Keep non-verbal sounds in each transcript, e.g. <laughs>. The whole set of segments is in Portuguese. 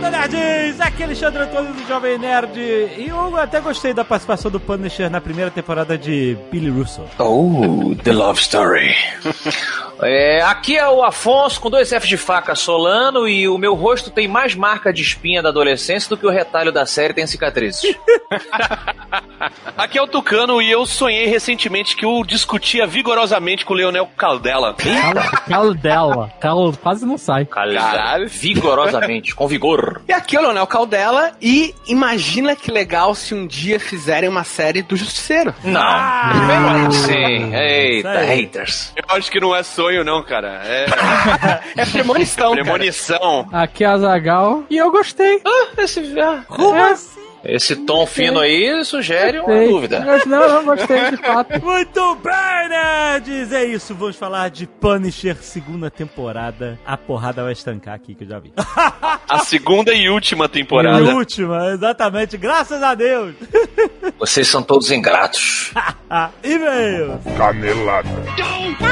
Landa, nerds! Aqui é Alexandre Antônio do Jovem Nerd. E eu até gostei da participação do Punisher na primeira temporada de Billy Russell. Oh, The Love Story. É, aqui é o Afonso com dois Fs de faca Solano e o meu rosto tem mais marca de espinha da adolescência do que o retalho da série tem cicatrizes. <laughs> Aqui é o Tucano e eu sonhei recentemente que eu discutia vigorosamente com o Leonel Caldela. Caldela. Cal quase não sai. Caralho. Vigorosamente, com vigor. E aqui é o Leonel Caldela e imagina que legal se um dia fizerem uma série do Justiceiro. Não, sim. Eita, haters. Eu acho que não é sonho, não, cara. É <laughs> É premonição, cara. premonição. Aqui é a Zagal e eu gostei. Ah, esse, ah, Como É. assim? Esse tom fino aí sugere uma Gostei. dúvida. Gost- Não, não, gostei de fato. <laughs> Muito bem, nerds! É isso, vamos falar de Punisher, segunda temporada. A porrada vai estancar aqui, que eu já vi. A segunda e última E temporada. última, exatamente, graças a Deus! <laughs> Vocês são todos ingratos. Ah, <laughs> E-mail! Canelada. Muito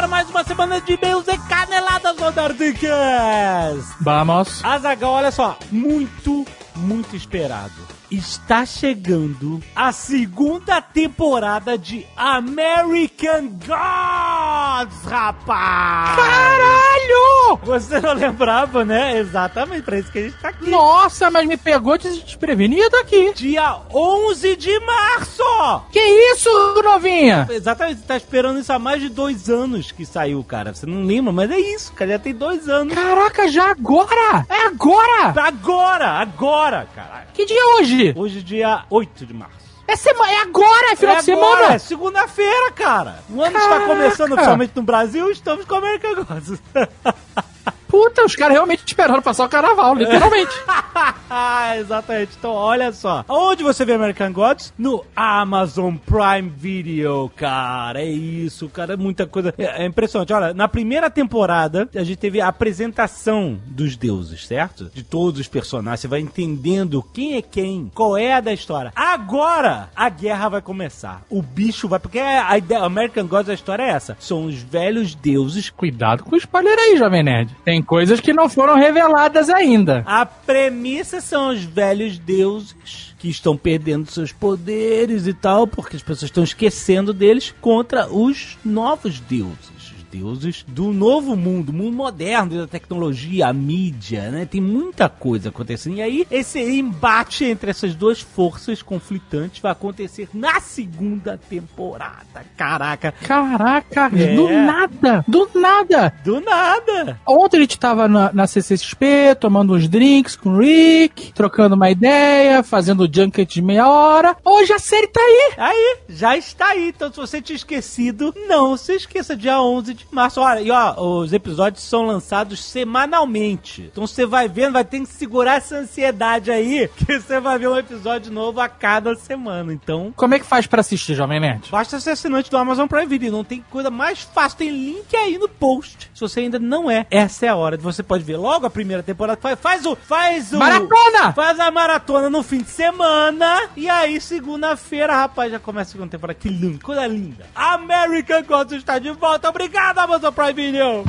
para mais uma semana de e-mails e caneladas no Nerdcast! Vamos. Azaghal, olha só, muito, muito esperado. Está chegando a segunda temporada de American Gods, rapaz! Caralho! Você não lembrava, né? Exatamente, pra isso que a gente tá aqui. Nossa, mas me pegou desprevenido aqui. Dia 11 de março! Que isso, novinha? Exatamente, você tá esperando isso há mais de dois anos que saiu, cara. Você não lembra, mas é isso, cara. Já tem dois anos. Caraca, já agora? É agora? Agora, agora, caralho. Que dia é hoje? Hoje é dia 8 de março. É, sema... é agora, é final é de agora, semana. é segunda-feira, cara. O ano está Caraca. começando oficialmente no Brasil, estamos com a American Gods. <laughs> Puta, os caras realmente esperaram passar o carnaval, literalmente. <laughs> <laughs> Exatamente. Então, olha só. Onde você vê American Gods? No Amazon Prime Video, cara. É isso, cara. É muita coisa. É, é impressionante. Olha, na primeira temporada, a gente teve a apresentação dos deuses, certo? De todos os personagens. Você vai entendendo quem é quem, qual é a da história. Agora, a guerra vai começar. O bicho vai. Porque a ideia, American Gods, a história é essa. São os velhos deuses Cuidado com o spoiler aí, Jovem Nerd. Tem coisas que não foram reveladas ainda. A premissa são os velhos deuses que estão perdendo seus poderes e tal, porque as pessoas estão esquecendo deles contra os novos deuses. Deuses do novo mundo, mundo moderno, da tecnologia, a mídia, né? Tem muita coisa acontecendo. E aí, esse embate entre essas duas forças conflitantes vai acontecer na segunda temporada. Caraca, Caraca, É. do nada, do nada. do nada! Ontem a gente tava na, na CCXP, tomando uns drinks com o Rick, trocando uma ideia, fazendo junket de meia hora. Hoje a série tá aí. Aí, já está aí. Então, se você tinha esquecido, não se esqueça, dia 11 de março. Olha, e ó, os episódios são lançados semanalmente. Então, você vai vendo, vai ter que segurar essa ansiedade aí, <laughs> que você vai ver um episódio novo a cada semana. Então, Como é que faz pra assistir, Jovem Nerd? basta ser assinante do Amazon Prime Video. Não tem coisa mais fácil. Tem link aí no post. Se você ainda não é, essa é a hora. Você pode ver logo a primeira temporada. Faz, faz o... Faz o... Maratona! Faz a maratona no fim de semana. E aí, segunda-feira, rapaz, já começa a segunda temporada. Que lindo, coisa linda. American Gods está de volta. Obrigado, Amazon Prime Video.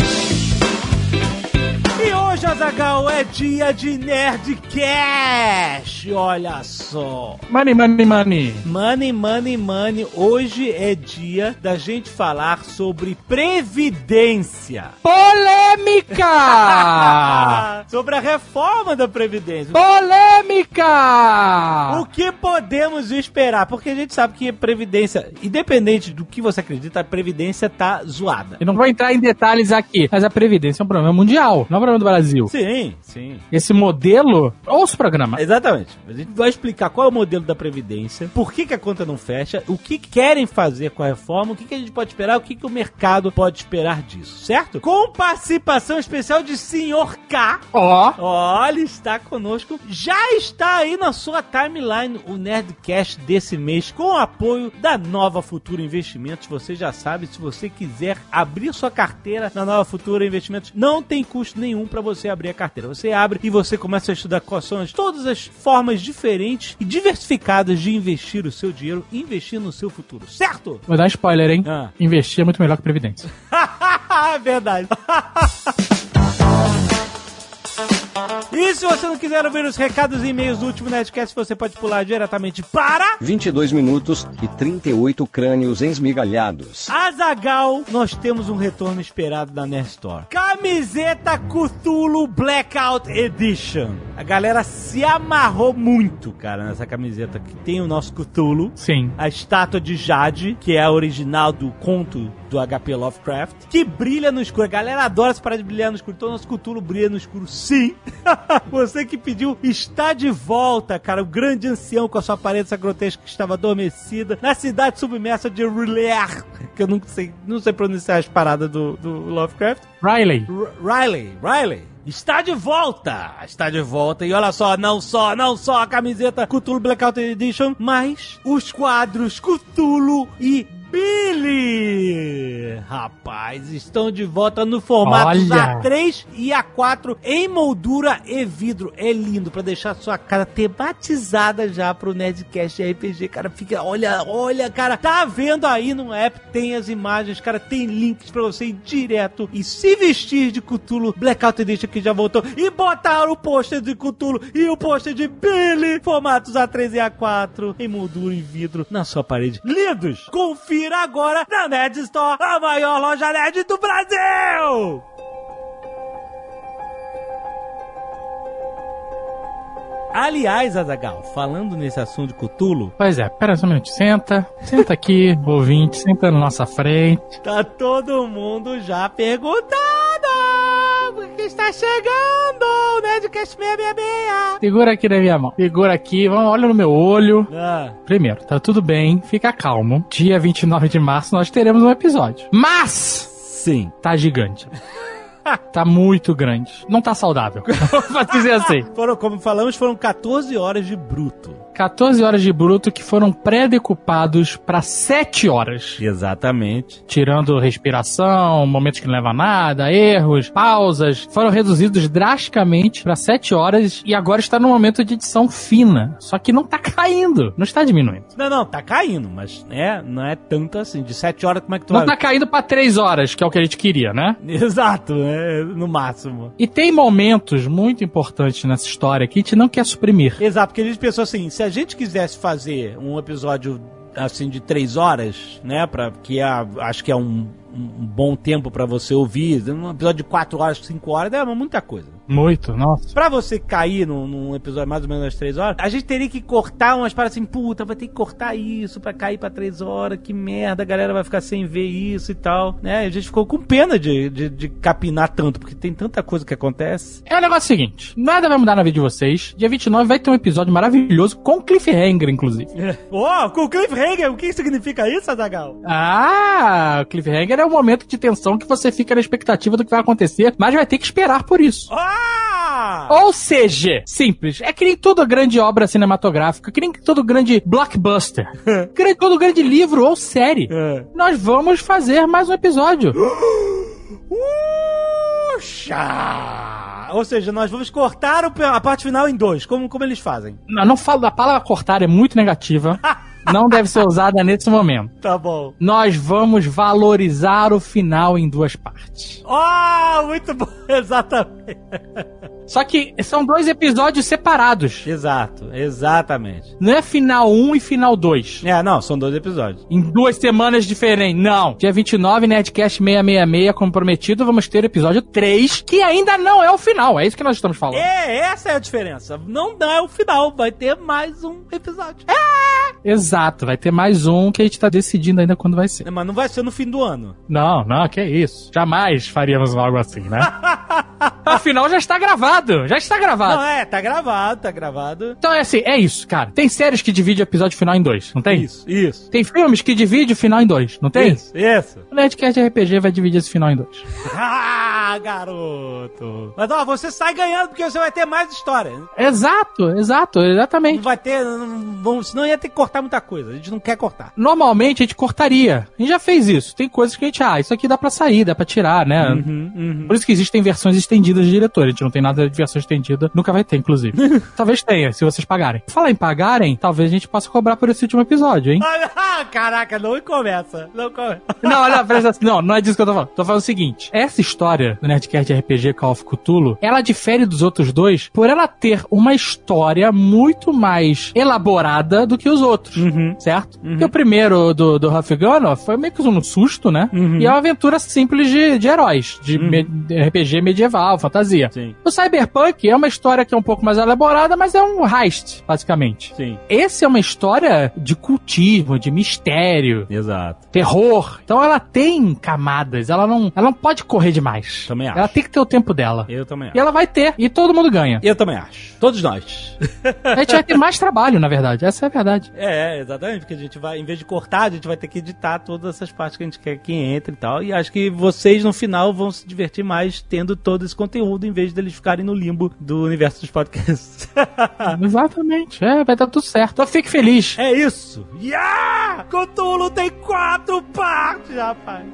E hoje, Azagal, é dia de Nerdcast. Olha só. Money, money, money. Money, money, money. Hoje é dia da gente falar sobre previdência. Polêmica! <laughs> sobre a reforma da Previdência. Polêmica! O que podemos esperar? Porque a gente sabe que a Previdência, independente do que você acredita, a Previdência tá zoada. Eu não vou entrar em detalhes aqui, mas a Previdência é um problema mundial, não é um problema do Brasil. Sim, sim. Esse modelo, ouça o programa. Exatamente. a gente vai explicar qual é o modelo da Previdência, por que, que a conta não fecha, o que querem fazer com a reforma, o que, que a gente pode esperar, o que, que o mercado pode esperar disso, certo? Com participação especial de Senhor K. Ó, Olha, está conosco. Já está aí na sua timeline o Nerdcast desse mês com o apoio da Nova Futura Investimentos. Você já sabe, se você quiser abrir sua carteira na Nova Futura Investimentos, não tem custo nenhum para você abrir a carteira. Você abre e você começa a estudar quais são as- todas as formas diferentes e diversificadas de investir o seu dinheiro e investir no seu futuro, certo? vou dar spoiler, hein? Ah. Investir é muito melhor que Previdência. <laughs> É Verdade. <laughs> E se você não quiser ouvir os recados e e-mails do último Nerdcast, você pode pular diretamente para 22 minutos e 38 crânios esmigalhados. Azagal. Nós temos um retorno esperado da Nerd Store. Camiseta Cthulhu Blackout Edition. A galera se amarrou muito, cara, nessa camiseta que tem o nosso Cthulhu. Sim. a estátua de Jade, que é a original do conto do HP Lovecraft, que brilha no escuro. A galera adora essa parada de brilhar no escuro. Então, nosso Cthulhu brilha no escuro, sim. <laughs> Você que pediu está de volta, cara. O grande ancião com a sua aparência grotesca que estava adormecida na cidade submersa de R'lyeh, que eu não sei, não sei pronunciar as paradas do, do Lovecraft. Riley. R- Riley, Riley. Está de volta! Está de volta. E olha só, não só, não só a camiseta Cthulhu Blackout Edition, mas os quadros Cthulhu e Billy! Rapaz, estão de volta no formato Olha! A3 e A4 em moldura e vidro. É lindo pra deixar sua cara tematizada já pro Nerdcast RPG. Cara, fica, olha, olha, cara, tá vendo aí no app, tem as imagens, cara, tem links pra você ir direto e se vestir de Cthulhu Blackout Edition que já voltou e botar o pôster de Cthulhu e o pôster de Billy, formatos A3 e A4 em moldura e vidro na sua parede. Lindos! Confira agora na Nerd Store, a maior loja nerd do Brasil! Aliás, Azagal, falando nesse assunto de Cthulhu, Pois é, pera só um minutinho. Senta. Senta aqui, <laughs> ouvinte. Senta na nossa frente. tá todo mundo já perguntando porque está chegando o Nerdcast 666. Segura aqui na minha mão. Segura aqui. Vamos, olha no meu olho. Ah, Primeiro, tá tudo bem. Fica calmo. Dia 29 de março nós teremos um episódio. Mas... sim. Tá gigante. <laughs> tá muito grande. Não tá saudável. <laughs> Vou dizer assim. Foram, como falamos, foram 14 horas de bruto. 14 horas de bruto que foram pré-decupados pra 7 horas. Exatamente. Tirando respiração, momentos que não levam a nada, erros, pausas, foram reduzidos drasticamente pra 7 horas e agora está no momento de edição fina. Só que não tá caindo, não está diminuindo. Não, não, tá caindo, mas é, não é tanto assim. De 7 horas, como é que tu Não vai... tá caindo pra 3 horas, que é o que a gente queria, né? <laughs> Exato, é, no máximo. E tem momentos muito importantes nessa história que a gente não quer suprimir. Exato, porque a gente pensou assim, se a gente quisesse fazer um episódio assim de três horas, né, para que é, acho que é um, um bom tempo pra você ouvir, um episódio de quatro horas, cinco horas, é muita coisa. Muito, nossa. Pra você cair num, num episódio mais ou menos das três horas, a gente teria que cortar umas paradas assim, puta, vai ter que cortar isso pra cair pra três horas, que merda, a galera vai ficar sem ver isso e tal, né? A gente ficou com pena de, de, de capinar tanto, porque tem tanta coisa que acontece. É o negócio seguinte: nada vai mudar na vida de vocês. Dia 29 vai ter um episódio maravilhoso com cliffhanger, inclusive. <laughs> Ó, com o cliffhanger, o que significa isso, Azagal? Ah, o cliffhanger é o momento de tensão que você fica na expectativa do que vai acontecer, mas vai ter que esperar por isso. Ah! Ou seja, simples, é que nem toda grande obra cinematográfica, que nem todo grande blockbuster, <laughs> que nem todo grande livro ou série. É. Nós vamos fazer mais um episódio. <gasps> Puxa! Ou seja, nós vamos cortar a parte final em dois, como, como eles fazem. Não, não falo, a palavra cortar é muito negativa. <laughs> Não deve ser usada nesse momento. Tá bom. Nós vamos valorizar o final em duas partes. Oh, muito bom, <laughs> exatamente. Só que são dois episódios separados. Exato, exatamente. Não é final 1 e final 2. É, não, são dois episódios. Em duas semanas diferentes. Não. Dia 29, Nerdcast 666, como prometido, vamos ter episódio 3, que ainda não é o final. É isso que nós estamos falando. É, essa é a diferença. Não dá o final, vai ter mais um episódio. Exato. Vai ter mais um que a gente tá decidindo ainda quando vai ser. Mas não vai ser no fim do ano. Não, não, que isso. Jamais faríamos algo assim, né? <laughs> Afinal, já está gravado. Já está gravado. Não, é, tá gravado, tá gravado. Então é assim, é isso, cara. Tem séries que dividem o episódio final em dois, não tem? Isso, isso. Tem filmes que dividem o final em dois, não tem? Isso, isso. O Nerdcast RPG vai dividir esse final em dois. <laughs> Ah, garoto. Mas ó, você sai ganhando porque você vai ter mais história. Exato, exato, Não exatamente. vai ter. Não, vamos- senão ia ter que cortar muita coisa. A gente não quer cortar. Normalmente a gente cortaria. A gente já fez isso. Tem coisas que a gente, ah, isso aqui dá pra sair, dá pra tirar, né? Uhum, Por isso que existem versões estendidas de diretor. A gente não tem nada de versão estendida. Nunca vai ter, inclusive. <laughs> talvez tenha, se vocês pagarem. Falar em pagarem, talvez a gente possa cobrar por esse último episódio, hein? <laughs> Ah, caraca, não começa. Não começa. <laughs> Não, olha, presta atenção. Não, não é disso que eu tô falando. Tô falando o seguinte: essa história do Nerdcast RPG Call of Cthulhu, ela difere dos outros dois por ela ter uma história muito mais elaborada do que os outros. Certo? Porque o primeiro do, do Huff Gunner foi meio que um susto, né? E é uma aventura simples de, de heróis, de, me- de RPG medieval, fantasia. Sim. O Cyberpunk é uma história que é um pouco mais elaborada, mas é um heist, basicamente. Sim. Esse é uma história de cultismo, de mistério, Exato. terror. Então ela tem camadas, ela não, ela não pode correr demais. Também acho. Ela tem que ter o tempo dela. Eu também E acho. ela vai ter, e todo mundo ganha. Eu também acho. Todos nós. A gente vai ter mais trabalho, na verdade. Essa é a verdade. É, exatamente, porque a gente vai, em vez de cortar, a gente vai ter que editar todas essas partes que a gente quer que entre e tal. E acho que vocês, no final, vão se divertir mais tendo todo esse conteúdo, em vez deles ficarem no limbo do universo dos podcasts. <laughs> Exatamente. É, vai dar tudo certo. Então fique feliz. é isso! Yeah! Cthulhu tem quatro partes, rapaz!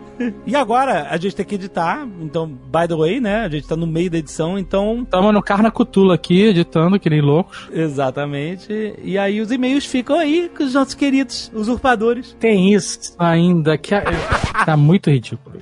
<laughs> e agora, a gente tem que editar, então, by the way, né? A gente tá no meio da edição, então Tamo no Carna Cutula aqui, editando, que nem loucos. Exatamente. E aí os e-mails ficam aí com os nossos queridos usurpadores. Tem isso ainda que é- <laughs> tá muito ridículo.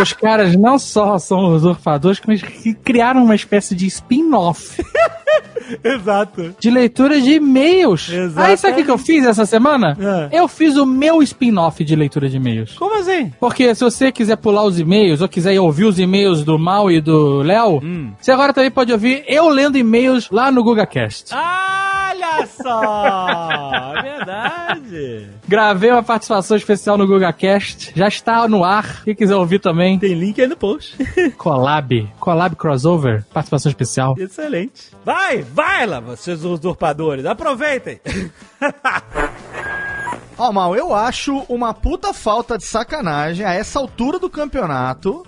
Os caras não só são usurpadores, mas que criaram uma espécie de spin-off <laughs> Exato. de leitura de e-mails. Exatamente. Aí sabe o que eu fiz essa semana? É. Eu fiz o meu spin-off de leitura de e-mails. Como assim? Porque se você quiser pular os e-mails ou quiser ouvir os e-mails do Mal e do Léo, Hum. você agora também pode ouvir eu lendo e-mails lá no GugaCast. Olha só! É verdade. Gravei uma participação especial no GugaCast, já está no ar. Quem quiser ouvir também, Tem link aí no post. <laughs> collab, collab crossover, participação especial. Excelente. Vai, vai lá, vocês usurpadores. Aproveitem. <laughs> Ó, Mal, eu acho uma puta falta de sacanagem a essa altura do campeonato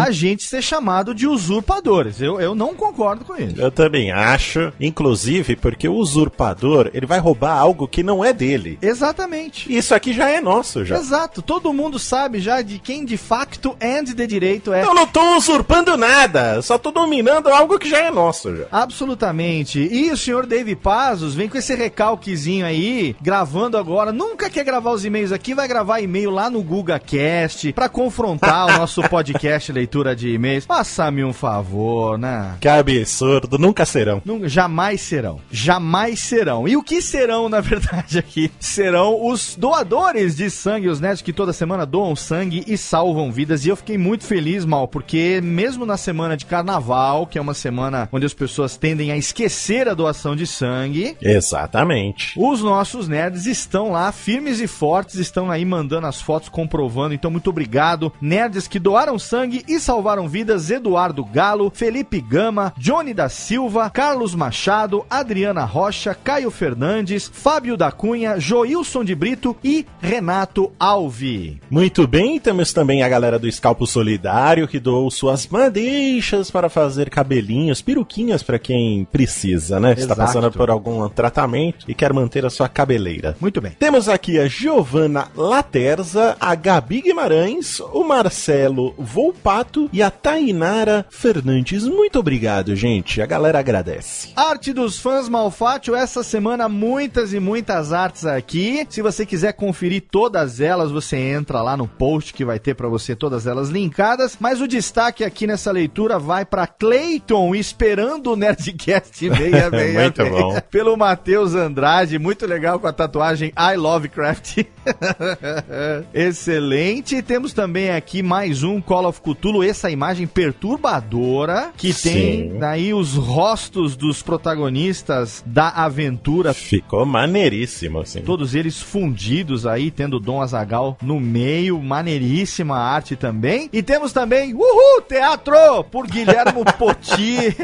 a gente ser chamado de usurpadores. Eu, eu não concordo com isso. Eu também acho, inclusive porque o usurpador, ele vai roubar algo que não é dele. Exatamente. Isso aqui já é nosso já. Exato. Todo mundo sabe já de quem de facto and de direito é. Eu não tô usurpando nada, só tô dominando algo que já é nosso já. Absolutamente. E o senhor Dave Pazos vem com esse recalquezinho aí, gravando agora. Nunca quer gravar os e-mails aqui, vai gravar e-mail lá no GugaCast pra confrontar o nosso <laughs> podcast leitura de e-mails. Faça-me um favor, né? Que absurdo, nunca serão. Nunca, jamais serão. Jamais serão. E o que serão, na verdade, aqui? Serão os doadores de sangue, os netos que toda semana doam sangue e salvam vidas. E eu fiquei muito feliz, Mal, porque mesmo na semana de carnaval, que é uma semana onde as pessoas tendem a esquecer a doação de sangue, Exatamente. os nossos nerds estão lá, firmes e fortes, estão aí mandando as fotos comprovando. Então, muito obrigado. Nerds que doaram sangue e salvaram vidas: Eduardo Galo, Felipe Gama, Johnny da Silva, Carlos Machado, Adriana Rocha, Caio Fernandes, Fábio da Cunha, Joilson de Brito e Renato Alvi. Muito bem, temos também a galera do Escalpo Solidário que doou suas madeixas para fazer cabelinhos, peruquinhas para quem precisa, né? Está Exato. passando por algum tratamento e quer manter a sua cabeleira. Muito bem. Temos aqui a Giovana Laterza, a Gabi Guimarães, o Marcelo Volpato e a Tainara Fernandes. Muito obrigado, gente. A galera agradece. Arte dos fãs Malfátio, essa semana muitas e muitas artes aqui. Se você quiser conferir todas elas, você entra lá no post que vai ter pra você todas elas linkadas. Mas o destaque aqui nessa leitura vai pra Clayton, esperando o Nerdcast <laughs> 666. Muito bom. Pelo Matheus Andrade, muito legal com a tatuagem I Love Minecraft. <laughs> Excelente. Temos também aqui mais um Call of Cthulhu, essa imagem perturbadora, que Sim. tem aí os rostos dos protagonistas da aventura. Ficou maneiríssimo, assim. Todos eles fundidos aí, tendo Dom Azagal no meio, maneiríssima arte também. E temos também, uhul, teatro, por Guilhermo <laughs> Poti.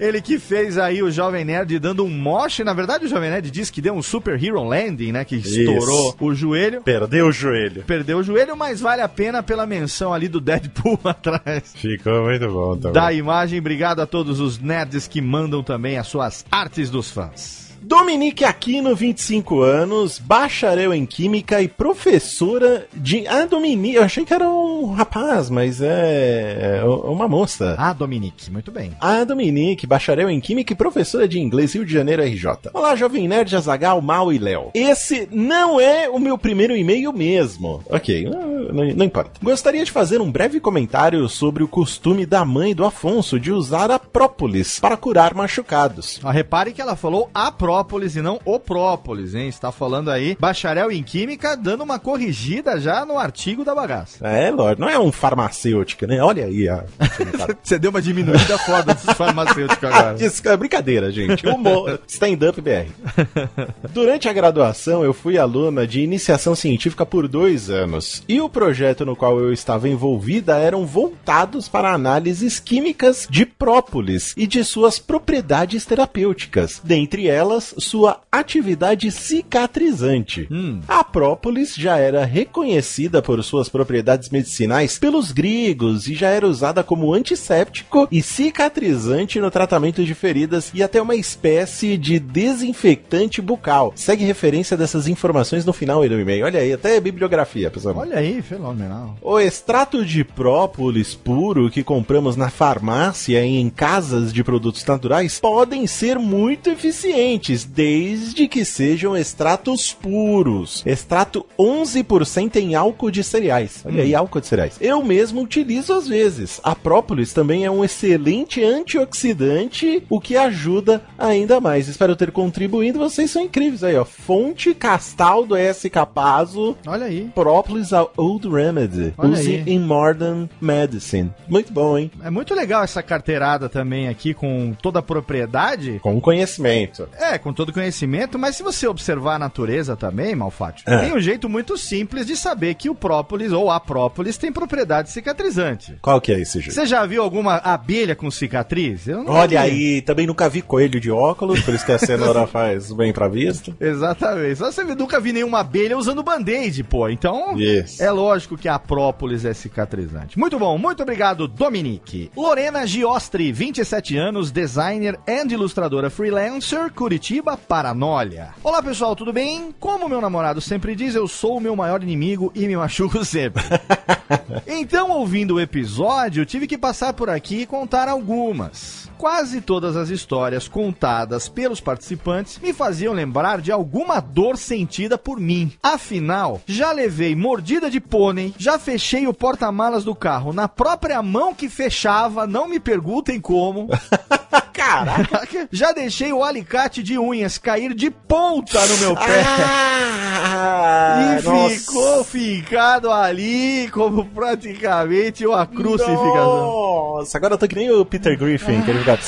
Ele que fez aí o Jovem Nerd dando um moche. Na verdade, o Jovem Nerd disse que deu um Super Hero Landing, né? Que estourou o joelho. Perdeu o joelho. Perdeu o joelho, mas vale a pena pela menção ali do Deadpool <laughs> atrás Ficou muito bom também. da imagem. Obrigado a todos os nerds que mandam também as suas artes dos fãs. Dominique Aquino, 25 anos, bacharel em Química e professora de. Ah, Dominique, eu achei que era um rapaz, mas é. é uma moça. Ah, Dominique, muito bem. A Dominique, bacharel em Química e professora de Inglês, Rio de Janeiro, RJ. Olá, Jovem Nerd, Azagal, Mal e Léo. Esse não é o meu primeiro e-mail mesmo. Ok, não, não- importa. Gostaria de fazer um breve comentário sobre o costume da mãe do Afonso de usar a própolis para curar machucados. Ó, repare que ela falou a própolis e não o própolis, hein? Está falando aí bacharel em química, dando uma corrigida já no artigo da bagaça. É, lógico, não é um farmacêutico, né? Olha aí a. <laughs> Você deu uma diminuída foda dos farmacêuticos agora. <laughs> Isso é brincadeira, gente. Humor. Stand-up BR. <laughs> Durante a graduação, eu fui aluna de iniciação científica por dois anos. E o projeto no qual eu estava envolvida eram voltados para análises químicas de própolis e de suas propriedades terapêuticas. Dentre elas, sua atividade cicatrizante. A própolis já era reconhecida por suas propriedades medicinais pelos gregos e já era usada como antisséptico e cicatrizante no tratamento de feridas e até uma espécie de desinfectante bucal. Segue referência dessas informações no final aí do e-mail. Olha aí, até bibliografia, pessoal. Olha aí, fenomenal. O extrato de própolis puro que compramos na farmácia e em casas de produtos naturais podem ser muito eficientes, desde que sejam extratos puros. Extrato 11% em álcool de cereais. Olha aí, álcool de cereais. Eu mesmo utilizo às vezes. A própolis também é um excelente antioxidante, o que ajuda ainda mais. Espero ter contribuído. Vocês são incríveis aí, ó. Fonte Castaldo S. Capazo. Olha aí. Própolis a Old Remedy. Olha Use aí. in Modern Medicine. Muito bom, hein? É muito legal essa carteirada também aqui com toda a propriedade. Com conhecimento. É, com todo conhecimento, mas se você observar a natureza também, Malfátio, É. tem um jeito muito simples de saber que o própolis ou a própolis tem propriedade cicatrizante. Qual que é esse jeito? Você já viu alguma abelha com cicatriz? Olha vi. aí, também nunca vi coelho de óculos, por isso que a cenoura faz bem pra vista. <laughs> Exatamente. Só você nunca vi nenhuma abelha usando band-aid, pô. Então, Isso. é lógico que a própolis é cicatrizante. Muito bom, muito obrigado, Dominique. Lorena Giostri, 27 anos, designer and ilustradora freelancer, Curitiba, Paranolha. Olá, pessoal, tudo bem? Como meu namorado sempre diz, eu sou o meu maior inimigo e me machuco <laughs> sempre. então, ouvindo o episódio, tive que passar por aqui e contar algumas. Quase todas as histórias contadas pelos participantes me faziam lembrar de alguma dor sentida por mim. Afinal, já levei mordida de pônei, já fechei o porta-malas do carro na própria mão que fechava, não me perguntem como. <laughs> Caraca! Já deixei o alicate de unhas cair de ponta no meu pé. Ah, E ficou ficado ali como praticamente uma crucificação. Nossa, agora eu tô que nem o Peter Griffin, que ele fica.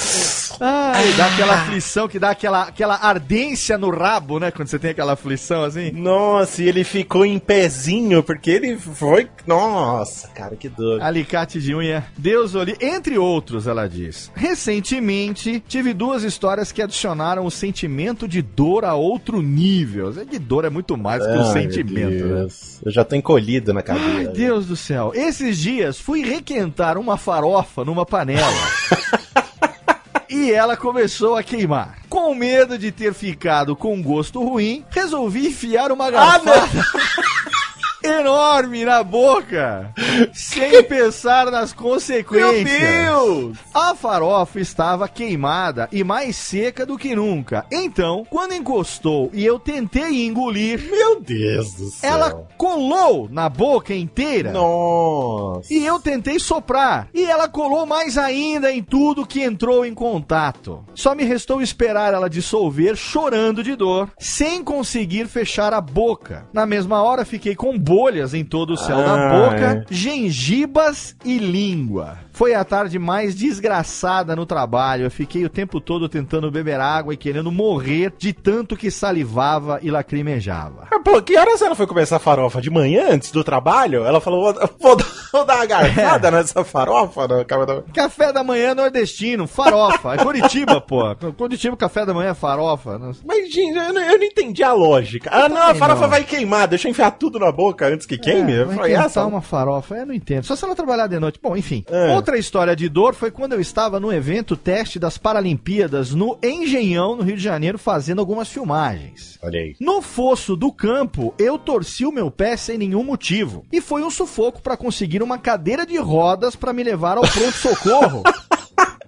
Ai, dá aquela aflição que dá aquela, aquela ardência no rabo, né? Quando você tem aquela aflição assim. Nossa, e ele ficou em pezinho, porque ele foi. Nossa, cara, que dor. Alicate de unha, Deus olhe, entre outros, ela diz. Recentemente, tive duas histórias que adicionaram o sentimento de dor a outro nível. É que dor é muito mais que o Ai, sentimento, né? Eu já tô encolhido na cadeira. Ai, Deus do céu. Esses dias fui requentar uma farofa numa panela. <laughs> E ela começou a queimar. Com medo de ter ficado com gosto ruim, resolvi enfiar uma garrafa <laughs> enorme na boca. Sem pensar nas consequências. Meu Deus! A farofa estava queimada e mais seca do que nunca. Então, quando encostou e eu tentei engolir, Meu Deus do céu. ela colou na boca inteira. Nossa. E eu tentei soprar. E ela colou mais ainda em tudo que entrou em contato. Só me restou esperar ela dissolver, chorando de dor, sem conseguir fechar a boca. Na mesma hora, fiquei com bolhas em todo o céu da boca, gengibas e língua. Foi a tarde mais desgraçada no trabalho. Eu fiquei o tempo todo tentando beber água e querendo morrer de tanto que salivava e lacrimejava. Ah, Pô, que horas ela foi começar a farofa? De manhã, antes do trabalho? Ela falou, vou, vou, dar uma <laughs> garfada nessa farofa na cama da... Café da manhã nordestino, farofa. É Curitiba, pô. Curitiba, café da manhã é farofa. Mas, gente, eu não, eu não entendi a lógica. Ah, não, a farofa não. vai queimar, deixa eu enfiar tudo na boca antes que queime? É, vai essa- uma farofa, eu não entendo. Só se ela trabalhar de noite. Bom, enfim. É. Outra história de dor foi quando eu estava no evento teste das Paralimpíadas no Engenhão, no Rio de Janeiro, fazendo algumas filmagens. Olha aí. No fosso do campo, eu torci o meu pé sem nenhum motivo. E foi um sufoco para conseguir uma cadeira de rodas para me levar ao pronto-socorro. <laughs>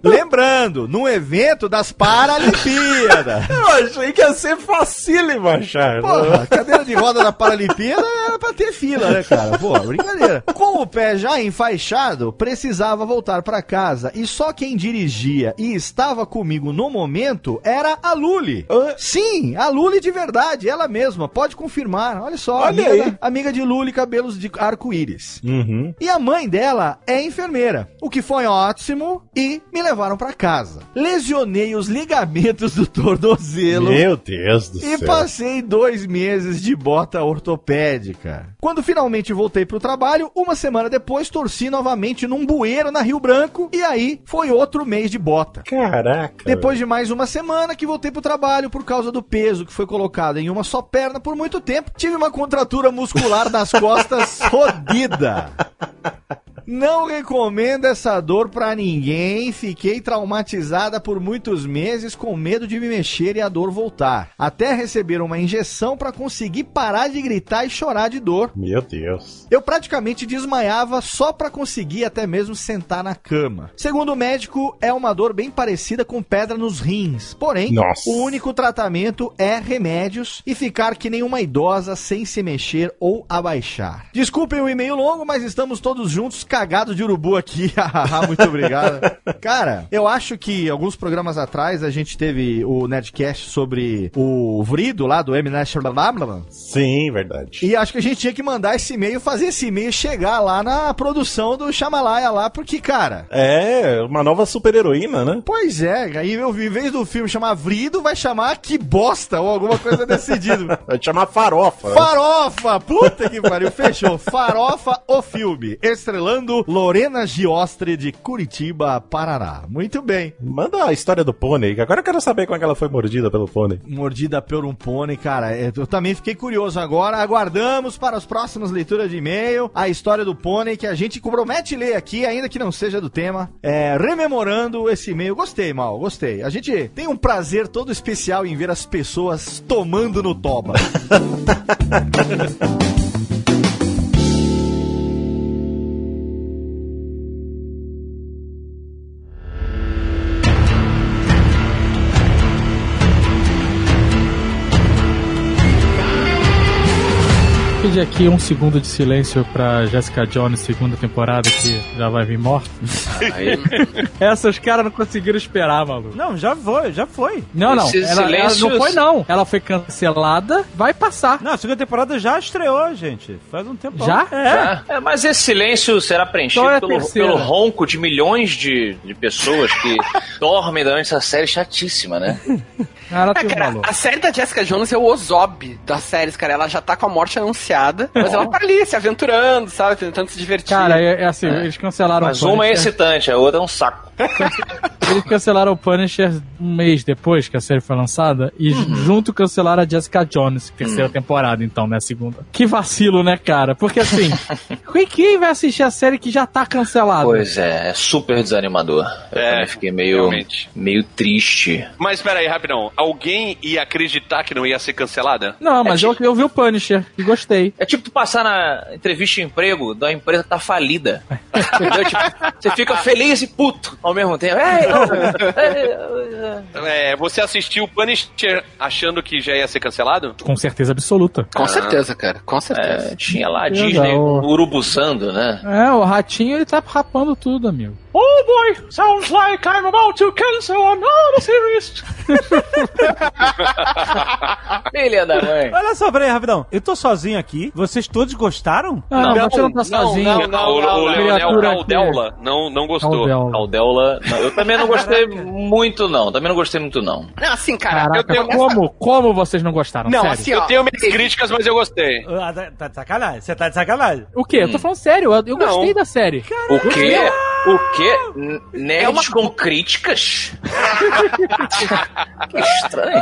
Lembrando, no evento das Paralimpíadas. <laughs> Eu achei que ia ser facílimo achar. Porra, cadeira de roda da Paralimpíada era pra ter fila, né, cara? Pô, brincadeira. Com o pé já enfaixado, precisava voltar pra casa. E só quem dirigia e estava comigo no momento era a Luli. Hã? Sim, a Luli de verdade, ela mesma. Pode confirmar. Olha só, Olha amiga, da- amiga de Luli, cabelos de arco-íris. Uhum. E a mãe dela é enfermeira, o que foi ótimo e me levaram pra casa. Lesionei os ligamentos do tornozelo. Meu Deus do E céu. passei dois meses de bota ortopédica. Quando finalmente voltei pro trabalho, uma semana depois torci novamente num bueiro na Rio Branco. E aí foi outro mês de bota. Caraca. Depois de mais uma semana que voltei pro trabalho por causa do peso que foi colocado em uma só perna por muito tempo, tive uma contratura muscular nas costas <laughs> fodida. Não recomendo essa dor pra ninguém. Fiquei traumatizada por muitos meses com medo de me mexer e a dor voltar. Até receber uma injeção pra conseguir parar de gritar e chorar de dor. Meu Deus. Eu praticamente desmaiava só pra conseguir até mesmo sentar na cama. Segundo o médico, é uma dor bem parecida com pedra nos rins. Porém, Nossa. o único tratamento é remédios e ficar que nem uma idosa sem se mexer ou abaixar. Desculpem o e-mail longo, mas estamos todos juntos cagados de urubu aqui. <laughs> Muito obrigado. Cara, eu acho que alguns programas atrás a gente teve o Nerdcast sobre o Vrido lá do M. Shyamalan. Sim, verdade. E acho que a gente tinha que mandar esse e-mail, fazer esse e-mail chegar lá na produção do Chamalaya lá, porque, cara. É, uma nova super-heroína, né? Pois é, aí eu, em vez do filme chamar Vrido, vai chamar Que Bosta ou alguma coisa decidido. <laughs> Vai te chamar farofa. Farofa! Puta que pariu, fechou. Farofa, o filme. Estrelando Lorena Giostre de Curitiba, Paraná. Muito bem. Manda a história do pônei, agora eu quero saber como é que ela foi mordida pelo pônei. Mordida por um pônei, cara. é, Eu também fiquei curioso agora. Aguardamos para as próximas leituras de e-mail a história do pônei que a gente promete ler aqui, ainda que não seja do tema. É, rememorando esse e-mail. Gostei, mal, gostei. A gente tem um prazer todo especial em ver as pessoas tomando no toba. <laughs> Pedir aqui um segundo de silêncio pra Jessica Jones, segunda temporada, que já vai vir morta. Aí, <laughs> Essa os caras não conseguiram esperar, maluco. Não, já foi, já foi. Não, não. Esse Ela, ela silêncio- não foi, não. Ela foi cancelada, vai passar. Não, a segunda temporada já estreou, gente. Faz um tempo. Já? É. já? É, mas esse silêncio será preenchido Então é pelo, pelo ronco de milhões de, de pessoas que <laughs> dormem durante essa série chatíssima, né? Ela É, tem um cara, maluco. a série da Jessica Jones é o Ozob das séries, cara. Ela já tá com a morte anunciada, mas ela tá ali se aventurando, sabe? Tentando se divertir. Cara, é, é assim, eles cancelaram Mas o uma é excitante, a outra é um saco. Eles cancelaram o Punisher um mês depois que a série foi lançada e junto cancelaram a Jessica Jones, terceira temporada, então, né? Segunda. Que vacilo, né, cara? Porque assim, <laughs> quem- vai assistir a série que já tá cancelada? Pois é, é super desanimador. Eu É, também fiquei meio, realmente. meio triste. Mas peraí, rapidão. Alguém ia acreditar que não ia ser cancelada? Não, mas eu, eu vi o Punisher e gostei. É tipo tu passar na entrevista de emprego da empresa que tá falida. <laughs> Entendeu? Tipo, você fica feliz e puto ao mesmo tempo. É, não, <laughs> é, É, você assistiu o Punisher achando que já ia ser cancelado? Com certeza absoluta. Com certeza, cara. Com certeza. é, tinha lá a. Disney urubuzando, né? É, o ratinho ele tá rapando tudo, amigo. Oh boy, sounds like I'm about to cancel another series. <laughs> Filha da mãe. Olha só, peraí, rapidão. Eu tô sozinho aqui. Vocês todos gostaram? Ah, não, você não tá sozinho. não, não, o não, o não. Leonel Caldeula não, não gostou. Caldeula. Não, Eu também não gostei muito, não. Também não gostei muito, não. Não, assim, cara, eu Caraca, tenho como, como vocês não gostaram? Não, sério? assim, Eu ó, tenho minhas críticas, mas eu gostei. Ah, tá, tá de sacanagem. Você tá de sacanagem. O quê? Eu tô falando sério, eu, eu Não. gostei da série. O quê? O quê? Nerds É uma- com críticas? <laughs> que estranho.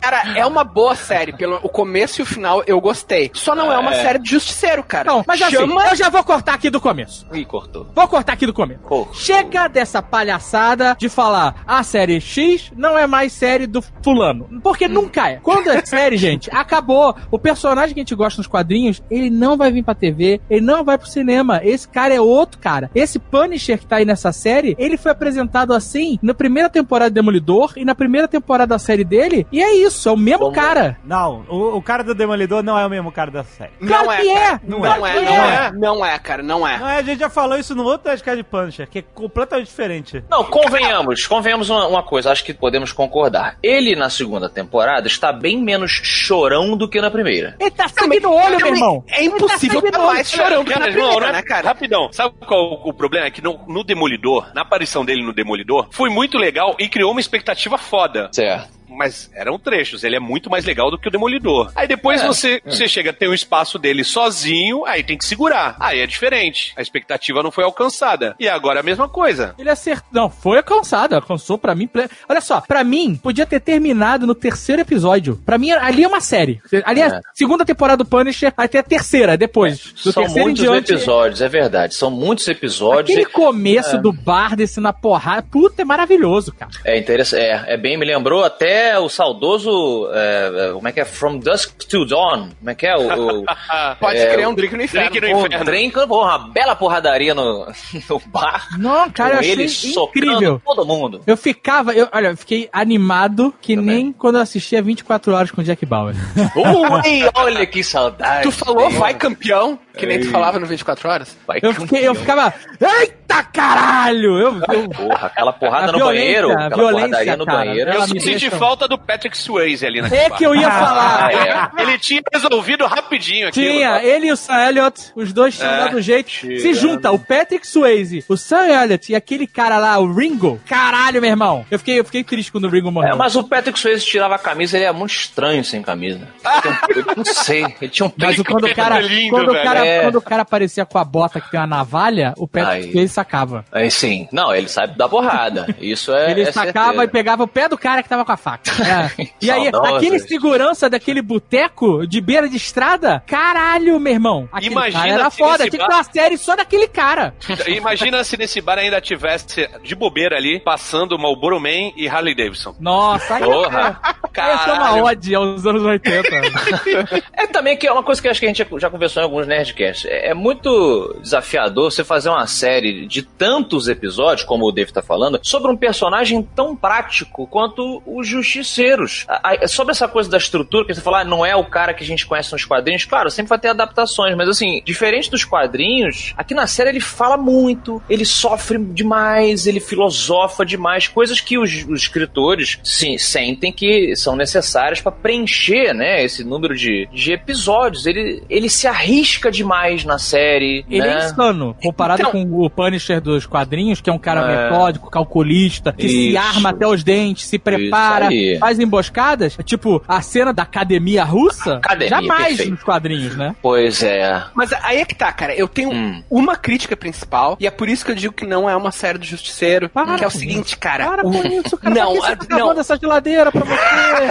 Cara, é uma boa série. Pelo o começo e o final eu gostei. Só não é, uma série de justiceiro, cara. Não, mas assim, Chama... eu já vou cortar aqui do começo. Ih, cortou. Vou cortar aqui do começo. Cortou. Chega dessa palhaçada de falar a série X não é mais série do fulano. Porque nunca é. Quando é série, <laughs> gente, acabou. O personagem que a gente gosta nos quadrinhos, ele não vai vir pra TV, ele não vai pro cinema. Esse cara é outro cara. Esse Punisher que tá aí nessa série, ele foi apresentado assim na primeira temporada de Demolidor e na primeira temporada da série dele. E é isso, é o mesmo Como- cara. Não, o, o cara do Demolidor não é o mesmo cara da série. Claro Não é, que é. cara. Não Não, é. é, não é. Não é, cara, não é. Não é, a gente já falou isso no outro Nerdcast de Punisher, que é completamente diferente. Não, convenhamos, convenhamos uma, uma coisa, acho que podemos concordar. Ele na segunda temporada está bem menos chorão do que na primeira. Ele tá sangue no olho, meu irmão. É impossível Ele tá tá mais olho. chorando que na Cara, não, primeira, não, né, cara? Rapidão, sabe qual o problema? É que no, no Demolidor, na aparição dele no Demolidor, foi muito legal e criou uma expectativa foda. Certo. Mas eram trechos, ele é muito mais legal do que o Demolidor. Aí depois É, você, você chega a ter um espaço dele sozinho, aí tem que segurar. Aí é diferente. A expectativa não foi alcançada. E agora é a mesma coisa. Ele acertou. Não, foi alcançado. Alcançou pra mim. ple- Olha só, pra mim, podia ter terminado no terceiro episódio. Pra mim, ali é uma série. Ali é, É. a segunda temporada do Punisher, tem a terceira, depois. Do São terceiro em muitos diante. episódios, é verdade. São muitos episódios. Aquele começo do bar desse na porrada, puta, é maravilhoso, cara. É interessante. É, é bem, me lembrou até o saudoso. é, é, como é que é? From Dusk to Dawn. Como é que é? O, o, <laughs> Pode É, criar um drink no inferno. Drink no inferno. trem, pô, uma bela porradaria no, <laughs> no bar. Não, cara, eu com achei ele incrível. todo mundo. Eu ficava, eu, olha, eu fiquei animado que Também. nem quando eu assistia 24 horas com o Jack Bauer. Ui, olha que saudade. Tu falou vai campeão, que nem tu falava no 24 horas? Vai Eu, fiquei, eu ficava, eita caralho! Eu, eu, Porra, aquela porrada A no violência, banheiro. a Aquela violência, porradaria no cara, banheiro. Eu senti deixa- falta do Patrick Swayze ali naquele é que eu ia falar. Ah, é. Ele tinha resolvido rapidinho aquilo. Tinha, ele e o Sam Elliott, os dois tinham É, dado jeito. tinha. Se junta o Patrick Swayze, o Sam Elliott e aquele cara lá, o Ringo. Caralho, meu irmão. Eu fiquei, eu fiquei triste quando o Ringo morreu. É, mas o Patrick Swayze tirava a camisa, ele é muito estranho sem camisa. Um- eu não sei, ele tinha um Mas quando o cara, lindo, quando, o velho. Cara É. quando o cara aparecia com a bota que tem uma navalha, o Patrick Aí. Swayze sacava. Aí sim, não, ele sabe dar porrada. Isso é. Ele é sacava certeza. e pegava o pé do cara que tava com a faca. <laughs> É. E aí, aquele segurança daquele boteco de beira de estrada, caralho, meu irmão. Aquele Imagina cara era se foda. Tinha que ter uma série só daquele cara. <laughs> Imagina se nesse bar ainda tivesse de bobeira ali, passando Marlboro Man e Harley Davidson. Nossa, aí Porra. Essa é uma Caralho. ode aos anos 80. <laughs> É também que é uma coisa que acho que a gente já conversou em alguns Nerdcasts. É é muito desafiador você fazer uma série de tantos episódios, como o Dave tá falando, sobre um personagem tão prático quanto os justiceiros. A- a- sobre essa coisa da estrutura, que você fala, ah, não é o cara que a gente conhece nos quadrinhos, claro, sempre vai ter adaptações, mas assim, diferente dos quadrinhos, aqui na série ele fala muito, ele sofre demais, ele filosofa demais, coisas que os, os escritores sim, sentem que são necessárias pra preencher, né, esse número de, de episódios. Ele, ele se arrisca demais na série. Ele né? é insano, comparado Então- com o Punisher dos quadrinhos, que é um cara É. metódico, calculista, que se Isso. arma até os dentes, se prepara, faz emboscadas, tipo a cena da academia russa, Academia, jamais perfeito. nos quadrinhos, né? Pois é. Mas aí é que tá, cara. Eu tenho Hum. uma crítica principal, e é por isso que eu digo que não é uma série do Justiceiro. Para que é o seguinte, cara. Para com isso, cara. Não, que ah, você tá não. essa geladeira pra você?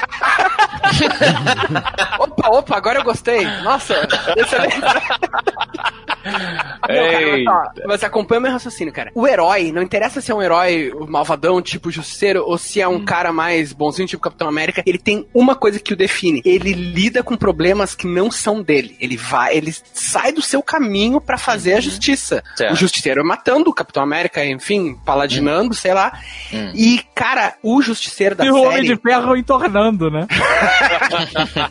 <laughs> Opa, opa, agora eu gostei. Nossa, excelente. <laughs> Não, cara, mas acompanha o meu raciocínio, cara. O herói, não interessa se é um herói malvadão, tipo Justiceiro, ou se é um cara mais bonzinho, tipo Capitão América, ele tem uma coisa que o define. Ele lida com problemas que não são dele. Ele vai, ele sai do seu caminho pra fazer a justiça. Certo. O Justiceiro matando o Capitão América, enfim, paladinando, sei lá. E, cara, o Justiceiro da E o Homem série... de Ferro entornando, né? <laughs>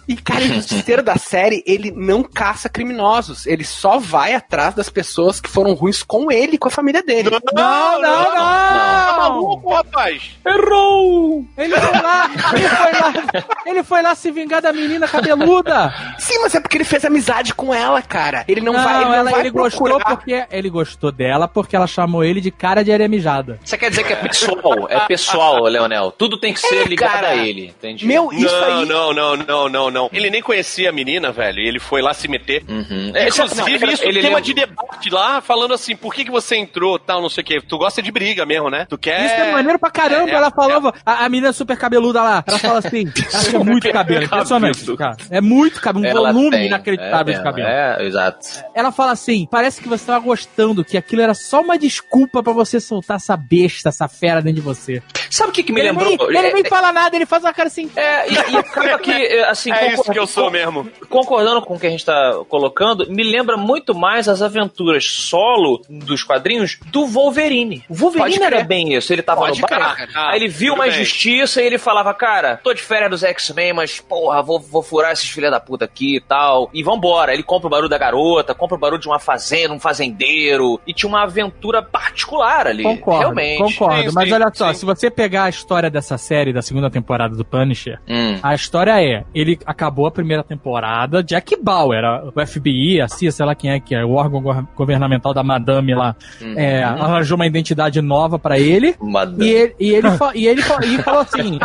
E, cara, o justiceiro da série, ele não caça criminosos. Ele só vai atrás das pessoas que foram ruins com ele e com a família dele. Não, não, não! Tá maluco, rapaz? Errou! Ele foi lá, ele foi lá, ele foi lá se vingar da menina cabeluda. Sim, mas é porque ele fez amizade com ela, cara. Ele não, vai, ele não ela- vai ele gostou porque ele gostou dela porque ela chamou ele de cara de areia mijada. Você quer dizer que é pessoal? É pessoal, Leonel. Tudo tem que ser É, ligado cara. a ele, entende? Meu, isso não, aí... não, não, não, não, não. Ele nem conhecia a menina, velho. e Ele foi lá se meter. Uhum. É, Inclusive, não, isso ele tema lembra- de debate lá, falando assim, por que, que você entrou, tal, não sei o quê. Tu gosta de briga mesmo, né? Tu quer... Isso é maneiro pra caramba. É, ela é. falava, a, a menina super cabeluda lá, ela fala assim, <laughs> ela tinha muito cabelo, impressionante, cara. É muito cabelo, um Ela volume tem, inacreditável é de mesmo, cabelo. É, exato. Ela fala assim: parece que você tava gostando, que aquilo era só uma desculpa pra você soltar essa besta, essa fera dentro de você. Sabe o que, que me ele lembrou? nem, ele nem é, fala nada, ele faz uma cara assim. é, e, e acaba que, é, assim, <laughs> É isso que eu sou mesmo. concordando com o que a gente tá colocando, me lembra muito mais as aventuras solo dos quadrinhos do Wolverine. O Wolverine era bem isso. Ele tava Pode no bar, crer, cara. aí ele viu uma injustiça e ele falava, cara, tô de férias dos X-Men, mas porra, vou, vou furar esses filha da puta aqui e tal. E vambora. Ele compra o barulho da garota, compra o barulho de uma fazenda, um fazendeiro. E tinha uma aventura particular ali. Concordo, Realmente. concordo. Sim, Mas sim, olha só, sim. se você pegar a história dessa série, da segunda temporada do Punisher, Hum. a história é, ele acabou a primeira temporada, Jack Bauer, o FBI, a CIA, sei lá quem é que é, o órgão go- governamental da Madame lá, Uhum. é, arranjou uma identidade nova pra ele. E ele, e ele, e ele, e <laughs> falou assim: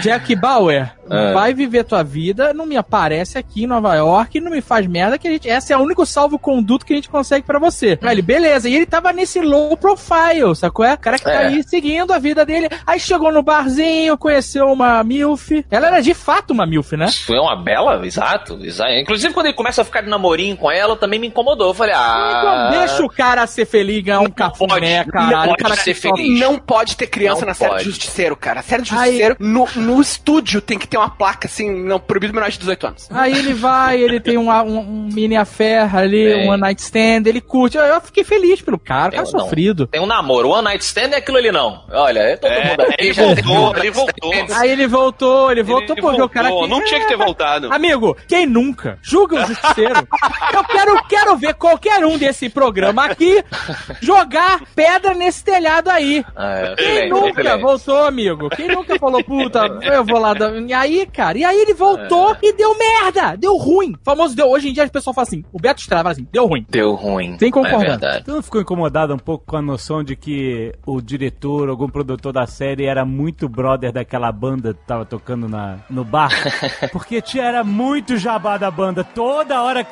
Jack Bauer, É. vai viver tua vida, não me aparece aqui em Nova York, não me faz merda, que a gente, essa é o único salvo-conduto que a gente consegue pra você. Aí ele, beleza, e ele tava nesse low profile, sacou? É? O cara que tá É. aí seguindo a vida dele. Aí chegou no barzinho, conheceu uma MILF. Ela era de fato uma MILF, né? Foi uma bela, exato, exato. Inclusive, quando ele começa a ficar de namorinho com ela, também me incomodou. Eu falei, ah. Então, deixa o cara ser feliz, ganhar um cafuné, caralho. não o cara pode ser feliz. Não pode ter criança Não na série pode. de Justiceiro, cara. A série de Aí- Justiceiro, no, no estúdio tem que ter uma placa assim, não, proibido menor de 18 anos. Aí ele vai, ele tem um, um, um mini affair ali, Tem. um one night stand, ele curte. Eu, eu fiquei feliz pelo cara, o cara não. sofrido. Tem um namoro, one night stand é aquilo ali não. Olha, é todo É, mundo aqui ele já voltou, ele voltou. Aí ele voltou, ele voltou Ele porque o cara. voltou, Não tinha que ter <laughs> voltado. Amigo, quem nunca? Julga o justiceiro. <laughs> Quero, quero ver qualquer um desse programa aqui jogar pedra nesse telhado aí. É, Quem excelente, nunca excelente. voltou, amigo? Quem nunca falou, puta, eu vou lá. dar- E aí, cara, e aí ele voltou e deu merda, deu ruim. O famoso deu. Hoje em dia as pessoas falam assim, o Beto Estrada fala assim, deu ruim. Deu ruim. Tem que concordar. É verdade. Tu não ficou incomodado um pouco com a noção de que o diretor, algum produtor da série era muito brother daquela banda que tava tocando na, no bar? <laughs> Porque tinha, era muito jabá da banda. Toda hora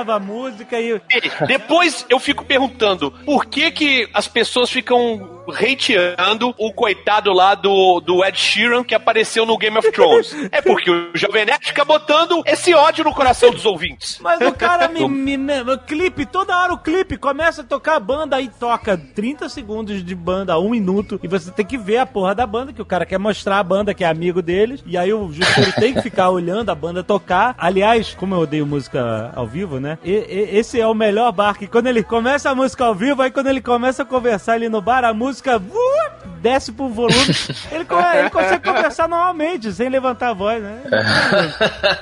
a música e. Depois eu fico perguntando por que que as pessoas ficam hateando o coitado lá do, do Ed Sheeran que apareceu no Game of Thrones. <laughs> É porque o Jovem Nerd fica botando esse ódio no coração dos ouvintes. Mas o cara me, <laughs> me, me- clipe, toda hora o clipe começa a tocar a banda, aí toca 30 segundos de banda, um minuto, e você tem que ver a porra da banda, que o cara quer mostrar a banda, que é amigo deles, e aí o justiceiro tem que ficar olhando a banda tocar. Aliás, como eu odeio música ao vivo, né? e- e- esse é o melhor bar, que quando ele começa a música ao vivo, aí quando ele começa a conversar ali no bar, a música uh, desce pro volume, ele, co- ele consegue conversar normalmente, sem levantar a voz, né?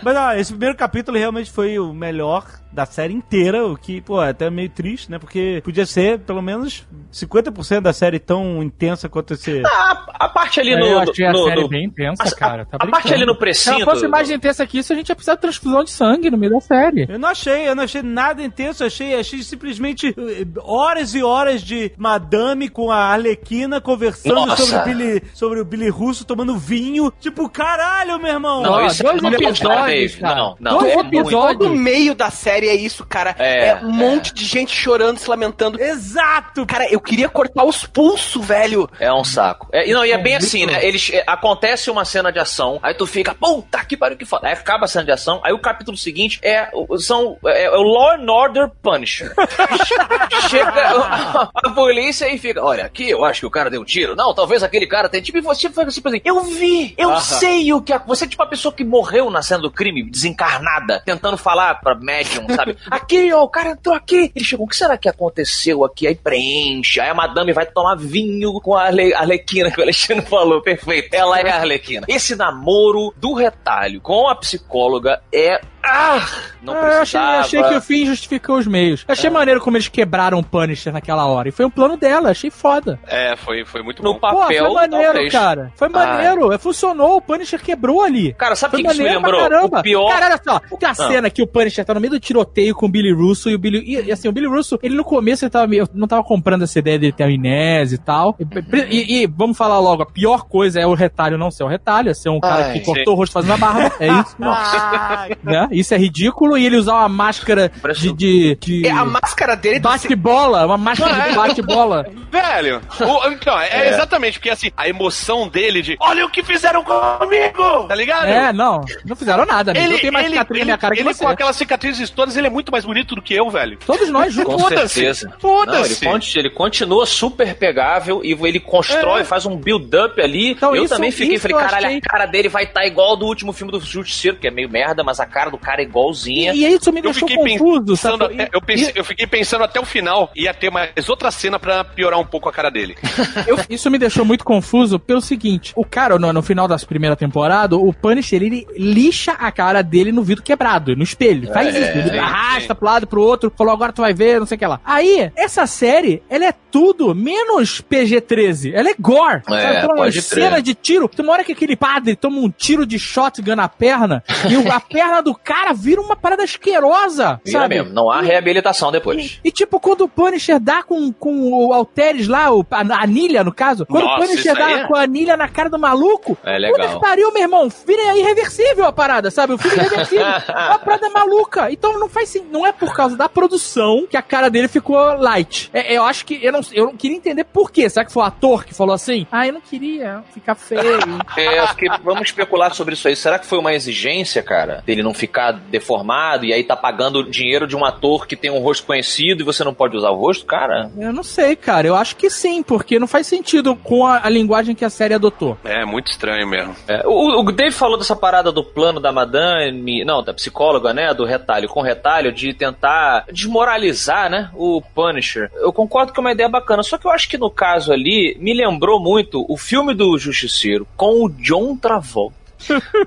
Mas ó, esse primeiro capítulo realmente foi o melhor da série inteira, o que, pô, é até meio triste, né? Porque podia ser pelo menos 50% da série tão intensa quanto esse. A, a parte ali É, no. eu achei a no- série no- bem intensa, a- cara. Tá a parte ali no Se precinto. ela fosse mais intensa que isso, a gente ia precisar de transfusão de sangue no meio da série. Eu não achei, eu não achei nada intenso, achei, achei simplesmente eh, horas e horas de madame com a Arlequina conversando Nossa. sobre o, Billy, sobre o Billy Russo tomando vinho. Tipo, caralho, meu irmão. Não, Ó, isso dois é muito episódios, cara. Não, não. Dois é muito. todo meio da série é isso, cara. É, É, um monte de gente chorando, se lamentando. Exato! Cara, eu queria cortar os pulsos, velho. É um saco. É, e não, e é bem assim, né? Eles, é, acontece uma cena de ação, aí tu fica, puta que pariu que foda. Aí acaba a cena de ação, aí o capítulo seguinte é, o- são, é, é o Law and Order Punisher. <laughs> Chega a, a polícia e fica, olha, aqui eu acho que o cara deu um tiro. Não, talvez aquele cara tenha. Tipo, e você fica tipo assim, eu vi, eu sei o que. a- Você é tipo a pessoa que morreu na cena do crime, desencarnada, tentando falar pra médium, sabe? Aqui, ó, o cara entrou aqui. Ele chegou, o que será que aconteceu aqui? Aí preenche. Aí a madame vai tomar vinho com a Arle- Arlequina, que o Alexandre <laughs> falou. Perfeito. Ela é a Arlequina. Esse namoro do retalho com a psicóloga é. Ah! Não Ah, eu achei, achei que o fim justificou os meios. Eu achei maneiro como eles quebraram o Punisher naquela hora. E foi um plano dela, achei foda. É, foi, foi muito No bom. Pô, papel, foi maneiro, talvez. cara. Foi maneiro. É, Funcionou, o Punisher quebrou ali. Cara, sabe o Foi que, que isso me lembrou? caramba. O pior. Cara, olha só, tem a Ah. cena que o Punisher tá no meio do tiroteio com o Billy Russo e o Billy. E, e assim, o Billy Russo, ele no começo ele tava meio, não tava comprando essa ideia dele ter amnésia e tal. E, e- e vamos falar logo, a pior coisa é o retalho não ser o retalho, é ser um cara Ai, que cortou o rosto fazendo a barba. É isso. <laughs> né? Isso é ridículo. E ele usar uma máscara de. de, de É a máscara dele do Bate-bola, uma máscara de bate-bola. <laughs> Velho, o- então, é, exatamente, porque assim, a emoção dele de olha o que fizeram comigo! Tá ligado? É, não, não fizeram nada, amigo. eu tenho mais cicatriz na minha cara que ele você. com aquelas cicatrizes todas, ele é muito mais bonito do que eu, velho. Todos nós juntos. Com certeza. Foda-se. Ele, ele continua super pegável e ele constrói, faz um build-up ali. Então, eu isso- também fiquei, falei, caralho, achei- a cara dele vai estar igual ao do último filme do Justiceiro, que é meio merda, mas a cara do cara é igualzinha. E, e isso me Eu deixou confuso, pensando, sabe? eu, pensei- eu fiquei pensando até o final, ia ter mais outra cena pra piorar um pouco a cara dele. <laughs> Eu- isso me deixou muito confuso pelo seguinte: o cara, no, no final das primeira temporada, o Punisher, ele lixa a cara dele no vidro quebrado, no espelho. Faz É, isso. Ele sim, arrasta pro lado pro outro, falou, agora tu vai ver, não sei o que lá. Aí, essa série, ela é tudo menos PG-13. Ela é gore. É, sabe? Tem uma pode cena de tiro. Tem uma hora que aquele padre toma um tiro de shotgun na perna e o- a perna do cara vira uma parada asquerosa. Vira sabe? mesmo, não há reabilitação depois. E tipo, quando o Punisher dá com, com o Alteres lá, o, a a anilha, no caso, quando Nossa, o Punisher dá é- com a anilha na cara do maluco, É puta legal. que pariu, meu irmão, vira irreversível a parada, sabe? O filme é irreversível. <laughs> é uma parada maluca. Então não faz sim, não é por causa da produção que a cara dele ficou light. É, eu acho que, eu não, eu não queria entender por quê. Será que foi o ator que falou assim? Ah, eu não queria ficar feio. <laughs> É, eu fiquei- vamos especular sobre isso aí. Será que foi uma exigência, cara, dele não ficar deformado e aí tá pagando dinheiro de um ator que tem um rosto conhecido e você não pode usar o rosto, cara? eu não sei, cara. Eu acho que sim, porque não faz sentido com a, a linguagem que a série adotou. É, muito estranho mesmo. É, o, o Dave falou dessa parada do plano da madame, não, da psicóloga, né, do retalho com retalho, de tentar desmoralizar, né, o Punisher. Eu concordo que é uma ideia bacana, só que eu acho que no caso ali, me lembrou muito o filme do Justiceiro com o John Travolta.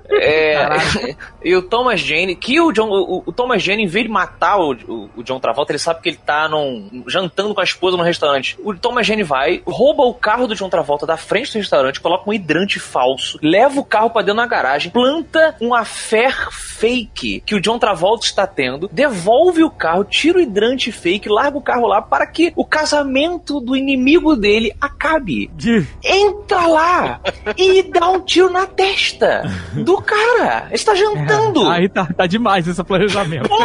É, <laughs> e o Thomas Jane, que o, John, o, o Thomas Jane, em vez de matar o, o, o John Travolta, ele sabe que ele tá num, jantando com a esposa no restaurante. O Thomas Jane vai, rouba o carro do John Travolta da frente do restaurante, coloca um hidrante falso, leva o carro pra dentro da garagem, planta um affair fake que o John Travolta está tendo, devolve o carro, tira o hidrante fake, larga o carro lá para que o casamento do inimigo dele acabe. Entra lá e dá um tiro na testa <laughs> do cara. Ele está jantando. Aí tá, tá demais esse planejamento. <laughs>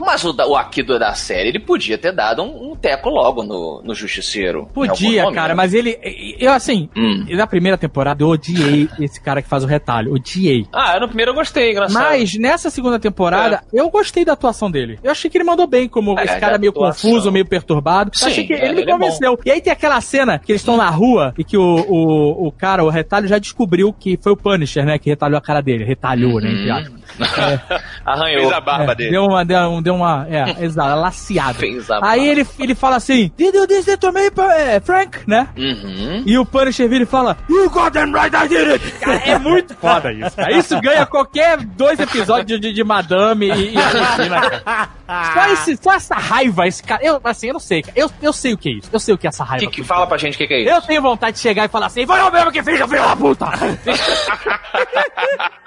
Mas o, o aqui do, da série, ele podia ter dado um, um teco logo no, no Justiceiro. Podia, momento. cara, mas ele. Eu, assim, Hum. na primeira temporada eu odiei esse cara que faz o retalho. Odiei. Ah, no primeiro eu gostei, engraçado. Mas nessa segunda temporada, eu gostei da atuação dele. Eu achei que ele mandou bem, como É, esse cara meio atuação. confuso, meio perturbado. Eu Sim, achei que é, ele me ele é convenceu. e aí tem aquela cena que eles estão na rua e que o, o, o cara, o retalho, já descobriu que foi o Punisher, né? Que retalhou a cara dele. Retalhou, né? Entre aspas. <laughs> Arranhou. Fez a barba É, dele. deu uma, deu, deu uma, é, <laughs> exato, laciada. Fez a Aí barba. ele, ele fala assim, Did you this to me, eh, Frank? Né? Uhum. E o Punisher vira e fala, You got them right, I did it! Cara, é muito <laughs> foda isso. Cara. Isso ganha qualquer dois episódios de, de Madame e, e cara. Só, esse, só essa raiva, esse cara. Eu, assim, eu não sei, cara. Eu, eu sei o que é isso. Eu sei o que é essa raiva. Que, que fala pra gente o que, que é isso? Eu tenho vontade de chegar e falar assim, foi eu mesmo que fiz, filho da puta!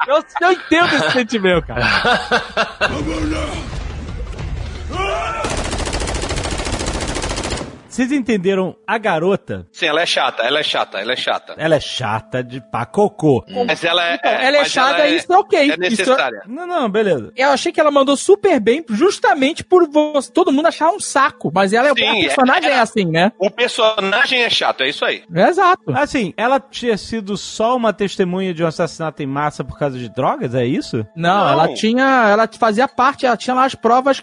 Eu, eu entendo esse sentimento, cara. <laughs> vocês entenderam a garota? Sim, ela é chata, ela é chata, ela é chata. Ela é chata de pá cocô. Mas ela é. Então, ela é chata e isso é ok. É Isso necessária. Não, não, beleza. Eu achei que ela mandou super bem, justamente por você- todo mundo achar um saco. Mas ela é Sim, a personagem é, é- assim, né? O personagem é chato, é isso aí. Exato. Assim, ela tinha sido só uma testemunha de um assassinato em massa por causa de drogas, é isso? Não, Não. ela tinha. Ela fazia parte, ela tinha lá as provas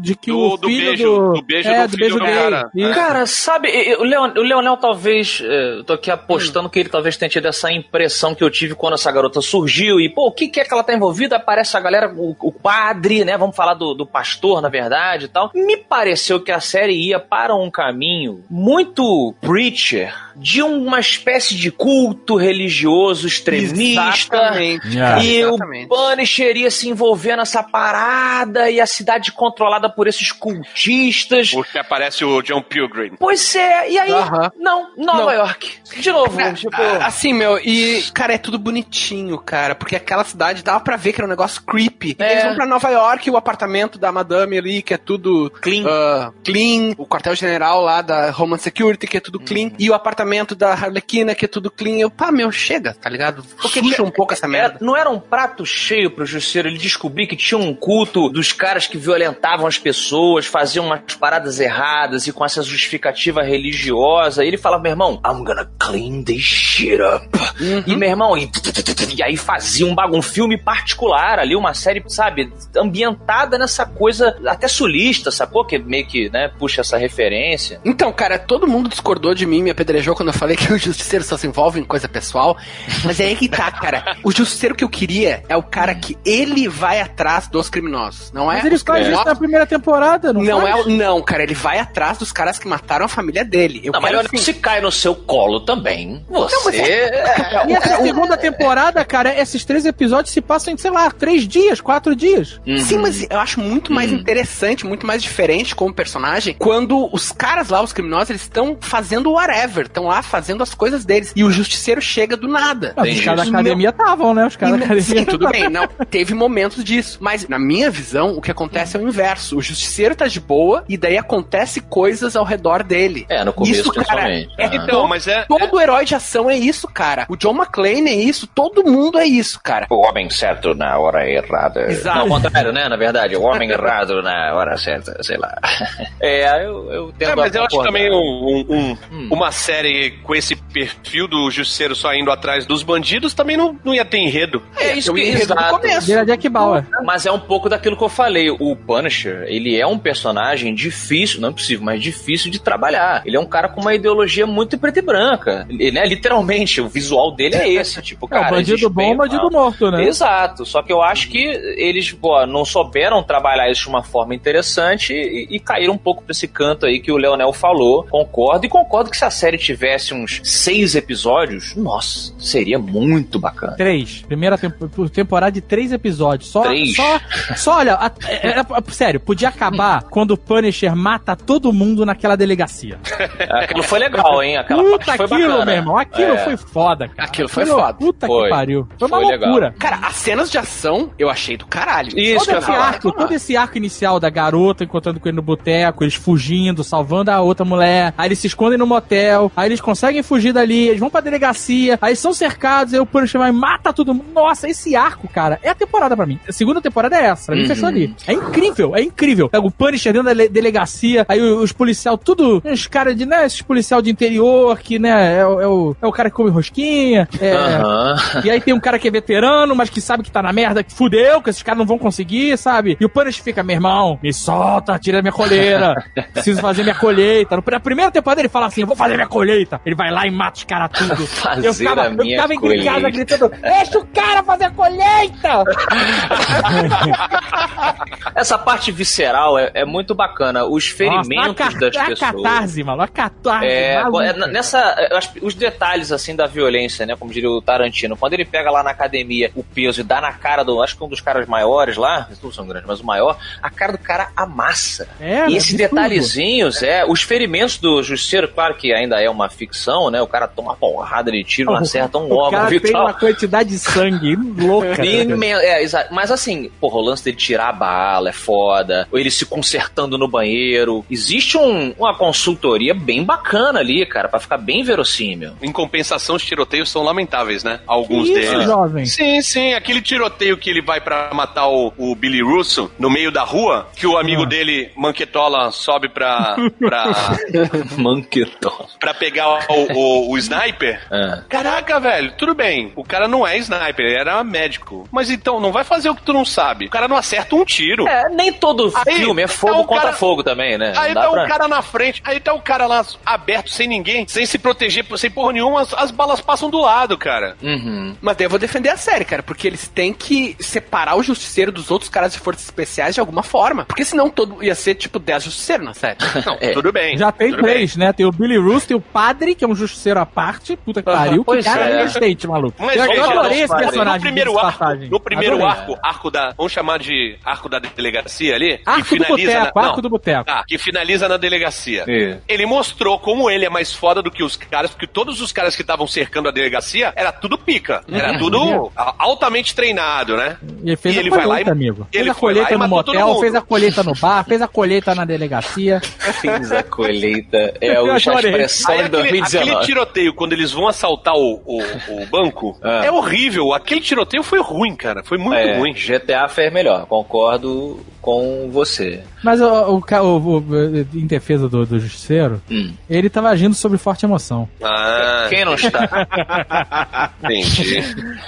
de que Do- o do filho beijo, do, do beijo é, do do gay. cara. Isso. Cara, sabe, o, Leon, o Leonel talvez. eh, Eu tô aqui apostando que ele talvez tenha tido essa impressão que eu tive quando essa garota surgiu. E, pô, o que, que é que ela tá envolvida? Aparece a galera, o, o padre, né? Vamos falar do, do pastor, na verdade e tal. Me pareceu que a série ia para um caminho muito preacher de uma espécie de culto religioso extremista. Exatamente. Ah. cara, E exatamente. o Punisher ia se envolver nessa parada e a cidade controlada por esses cultistas. Porque aparece o John Pilgrim. Pois é, e aí? Aham. Não, Nova Não. York. De novo, É, tipo. Assim, meu, e, cara, é tudo bonitinho, cara, porque aquela cidade dava pra ver que era um negócio creepy. É. eles vão pra Nova York, o apartamento da madame ali, que é tudo Clean. ah, clean, o quartel-general lá da Homeland Security, que é tudo clean, e o apartamento da Harlequina, que é tudo clean. Eu, pá, meu, chega, tá ligado? Porque deixa um pouco essa merda. Era- não era um prato cheio pro Justiceiro ele descobrir que tinha um culto dos caras que violentavam as pessoas, faziam umas paradas erradas e com essa justificativa religiosa. E ele falava, meu irmão, I'm gonna clean this shit up. E meu irmão, e, e aí fazia um, um filme particular ali, uma série, sabe, ambientada nessa coisa até sulista, sacou? Que meio que, né, puxa essa referência. Então, cara, todo mundo discordou de mim, me apedrejou quando eu falei que o justiceiro só se envolve em coisa pessoal. Mas é aí que tá, cara. O justiceiro que eu queria é o cara que ele vai atrás dos criminosos. Não é Mas ele faz isso na primeira temporada, não, Não faz? é o. Não, cara, ele vai atrás dos caras que mataram a família dele. Eu Não, mas quero olha, assim, se cai no seu colo também, você... mas é- E essa segunda temporada, cara, esses três episódios se passam em, sei lá, três dias, quatro dias. Sim, mas eu acho muito mais interessante, muito mais diferente como personagem quando os caras lá, os criminosos, eles estão fazendo whatever, estão lá fazendo as coisas deles. E o justiceiro chega do nada. Os caras da academia estavam, né? Os caras da academia. Sim, tudo bem, não. Teve momentos disso. Mas, na minha visão, o que acontece é o inverso. O justiceiro tá de boa e daí acontece coisas ao redor dele. É, no começo, isso, cara, é Ah. Então, mas é. Todo herói de ação é isso, cara. O John McClane é isso, todo mundo é isso, cara. O homem certo na hora errada. Exato. Não, ao contrário, né? Na verdade, o homem errado na hora certa, sei lá. É, eu, eu tento É, mas eu acho também um- um- um- Hum. uma série com esse perfil do justiceiro só indo atrás dos bandidos também não, não ia ter enredo. É isso Eu que enredo no começo. Vira Jack Bauer. Mas é um pouco daquilo que eu falei. O Punisher, ele é um personagem difícil, não é possível, mas difícil de trabalhar. Ele é um cara com uma ideologia muito preta e branca. Ele, né, literalmente, o visual dele é esse. Tipo, É, cara. o bandido bom, e bandido morto, né? Exato, só que eu acho que eles pô, não souberam trabalhar isso de uma forma interessante e, e caíram um pouco pra esse canto aí que o Leonel falou. Concordo, e concordo que se a série tivesse uns seis episódios, nossa, seria muito bacana. Três. Primeira tempo- temporada de três episódios. Só, Três? só, só olha, a- é- é- é- sério, podia acabar <laughs> quando o Punisher mata todo mundo naquela delegacia. <laughs> Aquilo foi legal, hein? Aquela Puta, parte foi aquilo, bacana. meu irmão, aquilo É. foi foda, cara. Aquilo foi foda. Puta Foi. que pariu. Foi uma Foi legal. loucura. Cara, as cenas de ação eu achei do caralho. Isso Todo esse arco, todo esse arco inicial da garota encontrando com ele no boteco, eles fugindo, salvando a outra mulher, aí eles se escondem no motel, aí eles conseguem fugir dali, eles vão pra delegacia, aí são cercados, aí o Punisher vai e mata todo mundo. Nossa, esse arco, cara, é a temporada pra mim. A segunda temporada é essa, pra mim Uhum. fechou ali. É incrível, é incrível. Pega o Punisher dentro da le- delegacia, aí os, os policial tudo, uns caras de, né, esses policial de interior, que, né, é, o- é o, é o cara que come rosquinha, é... Aham. E aí tem um cara que é veterano, mas que sabe que tá na merda, que fudeu, que esses caras não vão conseguir, sabe? E o Punisher fica, meu irmão, me solta, tira minha colheira. Preciso fazer minha colheita. Na primeira temporada ele fala assim, eu vou fazer minha colheita. Ele vai lá e mata os caras tudo. <laughs> Fazer eu ficava, a eu ficava em casa gritando, deixa o cara fazer a colheita! <laughs> Essa parte visceral é, é muito bacana. Os ferimentos Nossa, a, das a pessoas. catarse, mano, a catarse. É, maluca. é, nessa, os detalhes assim da violência, né, como diria o Tarantino, quando ele pega lá na academia o peso e dá na cara do, acho que um dos caras maiores lá, todos são grandes, mas o maior, a cara do cara amassa. É, e né, esses detalhezinhos, é, os ferimentos do Justiceiro, claro que ainda é uma ficção, né, o cara toma porrada de tiro, não acerta um O órgão cara tem uma quantidade de sangue louca. Imen- é, mas assim, porra, o lance dele tirar a bala é foda, ou ele se consertando no banheiro. Existe um- uma consultoria bem bacana ali, cara, pra ficar bem verossímil. Em compensação, os tiroteios são lamentáveis, né? Alguns Isso, deles. jovem. Sim, sim, aquele tiroteio que ele vai pra matar o, o Billy Russo no meio da rua, que o amigo dele, Manquetola, sobe pra, pra, <laughs> Manquetol. pra pegar o, o- o sniper. É. Caraca, velho, tudo bem. O cara não é sniper, ele era médico. Mas então, não vai fazer o que tu não sabe. O cara não acerta um tiro. É, nem todo Aí, filme é fogo tá o contra cara- fogo também, né? Aí tá dá pra- o cara na frente, aí tá o cara lá aberto, sem ninguém, sem se proteger, sem porra nenhuma, as, as balas passam do lado, cara. Uhum. Mas daí eu vou defender a série, cara, porque eles têm que separar o justiceiro dos outros caras de forças especiais de alguma forma. Porque senão todo ia ser tipo 10 justiceiros na série. <laughs> Não, É. tudo bem. Já tem três, né? Tem o Billy Russo, tem o padre, que é um justiceiro à parte. Puta que pariu. Que pois cara é. é state, maluco. Mas eu, veja, adorei esse personagem. no primeiro arco, passagem. no primeiro Adorei. arco, arco da, vamos chamar de arco da delegacia ali, Arco que do finaliza boteco, na, arco não, do boteco. Tá, que finaliza na delegacia. É. Ele mostrou como ele é mais foda do que os caras, porque todos os caras que estavam cercando a delegacia era tudo pica, era tudo a- altamente treinado, né? E ele fez E a ele vai colheita, lá e- amigo. ele Fez a foi lá colheita no motel, fez a colheita no bar, fez a colheita na delegacia. <laughs> Fiz a colheita. É Eu a adorei. expressão de aquele, 2019. aquele tiroteio, quando eles vão assaltar o, o, o banco, <laughs> Ah. é horrível. Aquele tiroteio foi ruim, cara. Foi muito É, ruim. GTA fez melhor, concordo com você. Mas o, o, ca- o- o- em defesa do, do justiceiro, Hum. ele tava agindo sob forte emoção. Ah, Quem não está? <laughs> entendi.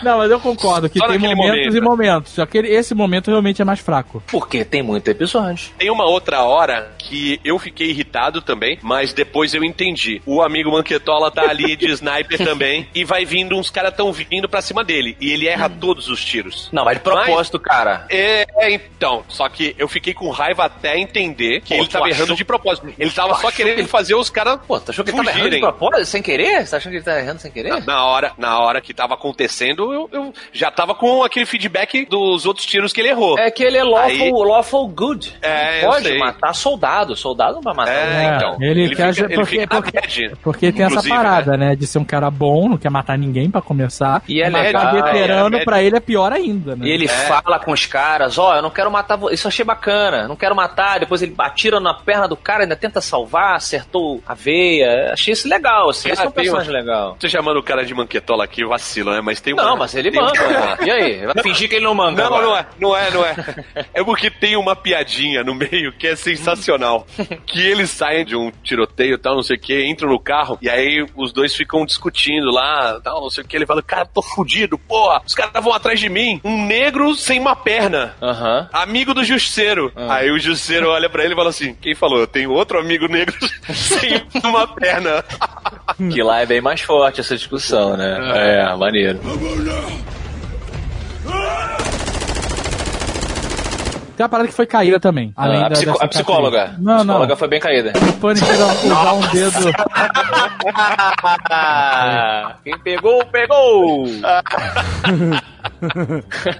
Não, mas eu concordo que Só tem momentos momento. e momentos. Aquele, esse momento realmente é mais fraco. Porque tem muito episódio. Tem uma outra hora que eu fiquei irritado também, mas depois eu entendi. O amigo Manquetola tá ali de sniper também e vai vindo, uns caras tão vindo pra cima dele. E ele erra todos os tiros. Não, mas de propósito, cara. É, é, então. Só que eu fiquei com raiva até entender que Pô, ele tava achou- errando de propósito. Ele tava só querendo que ele- fazer os caras. Pô, tu achou que ele tava errando de propósito, sem querer? Você tá achando que ele tá errando sem querer? Na, na hora, na hora que tava acontecendo, eu, eu já tava com aquele feedback dos outros tiros que ele errou. É que ele é lawful, Aí- lawful good. É, eu pode sei. matar soldado. Soldado não vai matar. É, ninguém. então. ele quer- fica, ele porque- fica na porque- bad, Porque tem essa inclusive, parada, né? De ser um cara bom, não quer matar ninguém pra começar. E é matar legal, veterano é, pra ele é pior ainda, né? E ele fala com os caras, ó, eu não quero matar você. Isso eu achei bacana. Não quero matar. Depois ele atira na perna do cara, ainda tenta salvar, acertou a veia. Achei isso legal, assim. Esse é um tem personagem legal. Você chamando o cara de manquetola aqui, vacila, né? Mas tem Não, uma- mas ele tem- manda. né? E aí? Vai fingir que ele não manda. Não, agora. não é, não é, não é. É porque tem uma piadinha no meio que é sensacional. <laughs> que eles saem de um tiroteio e tal, não sei o que, entram no carro, e aí os dois ficam discutindo lá, tal, não sei o que. Ele fala, cara, tô fudido, porra, os caras vão atrás de mim. Um negro sem uma perna. Aham. Amigo do justiceiro. Ah. Aí o justiceiro olha pra ele e fala assim: Quem falou? Eu tenho outro amigo negro <laughs> sem uma perna. Que lá é bem mais forte essa discussão, né? É, maneiro. Tem uma parada que foi caída também. Além a, da, psico- dessa a psicóloga. cicatriz. Não, a psicóloga não. foi bem caída. O Punisher usar um <laughs> dedo. <laughs> Quem pegou, pegou! <laughs>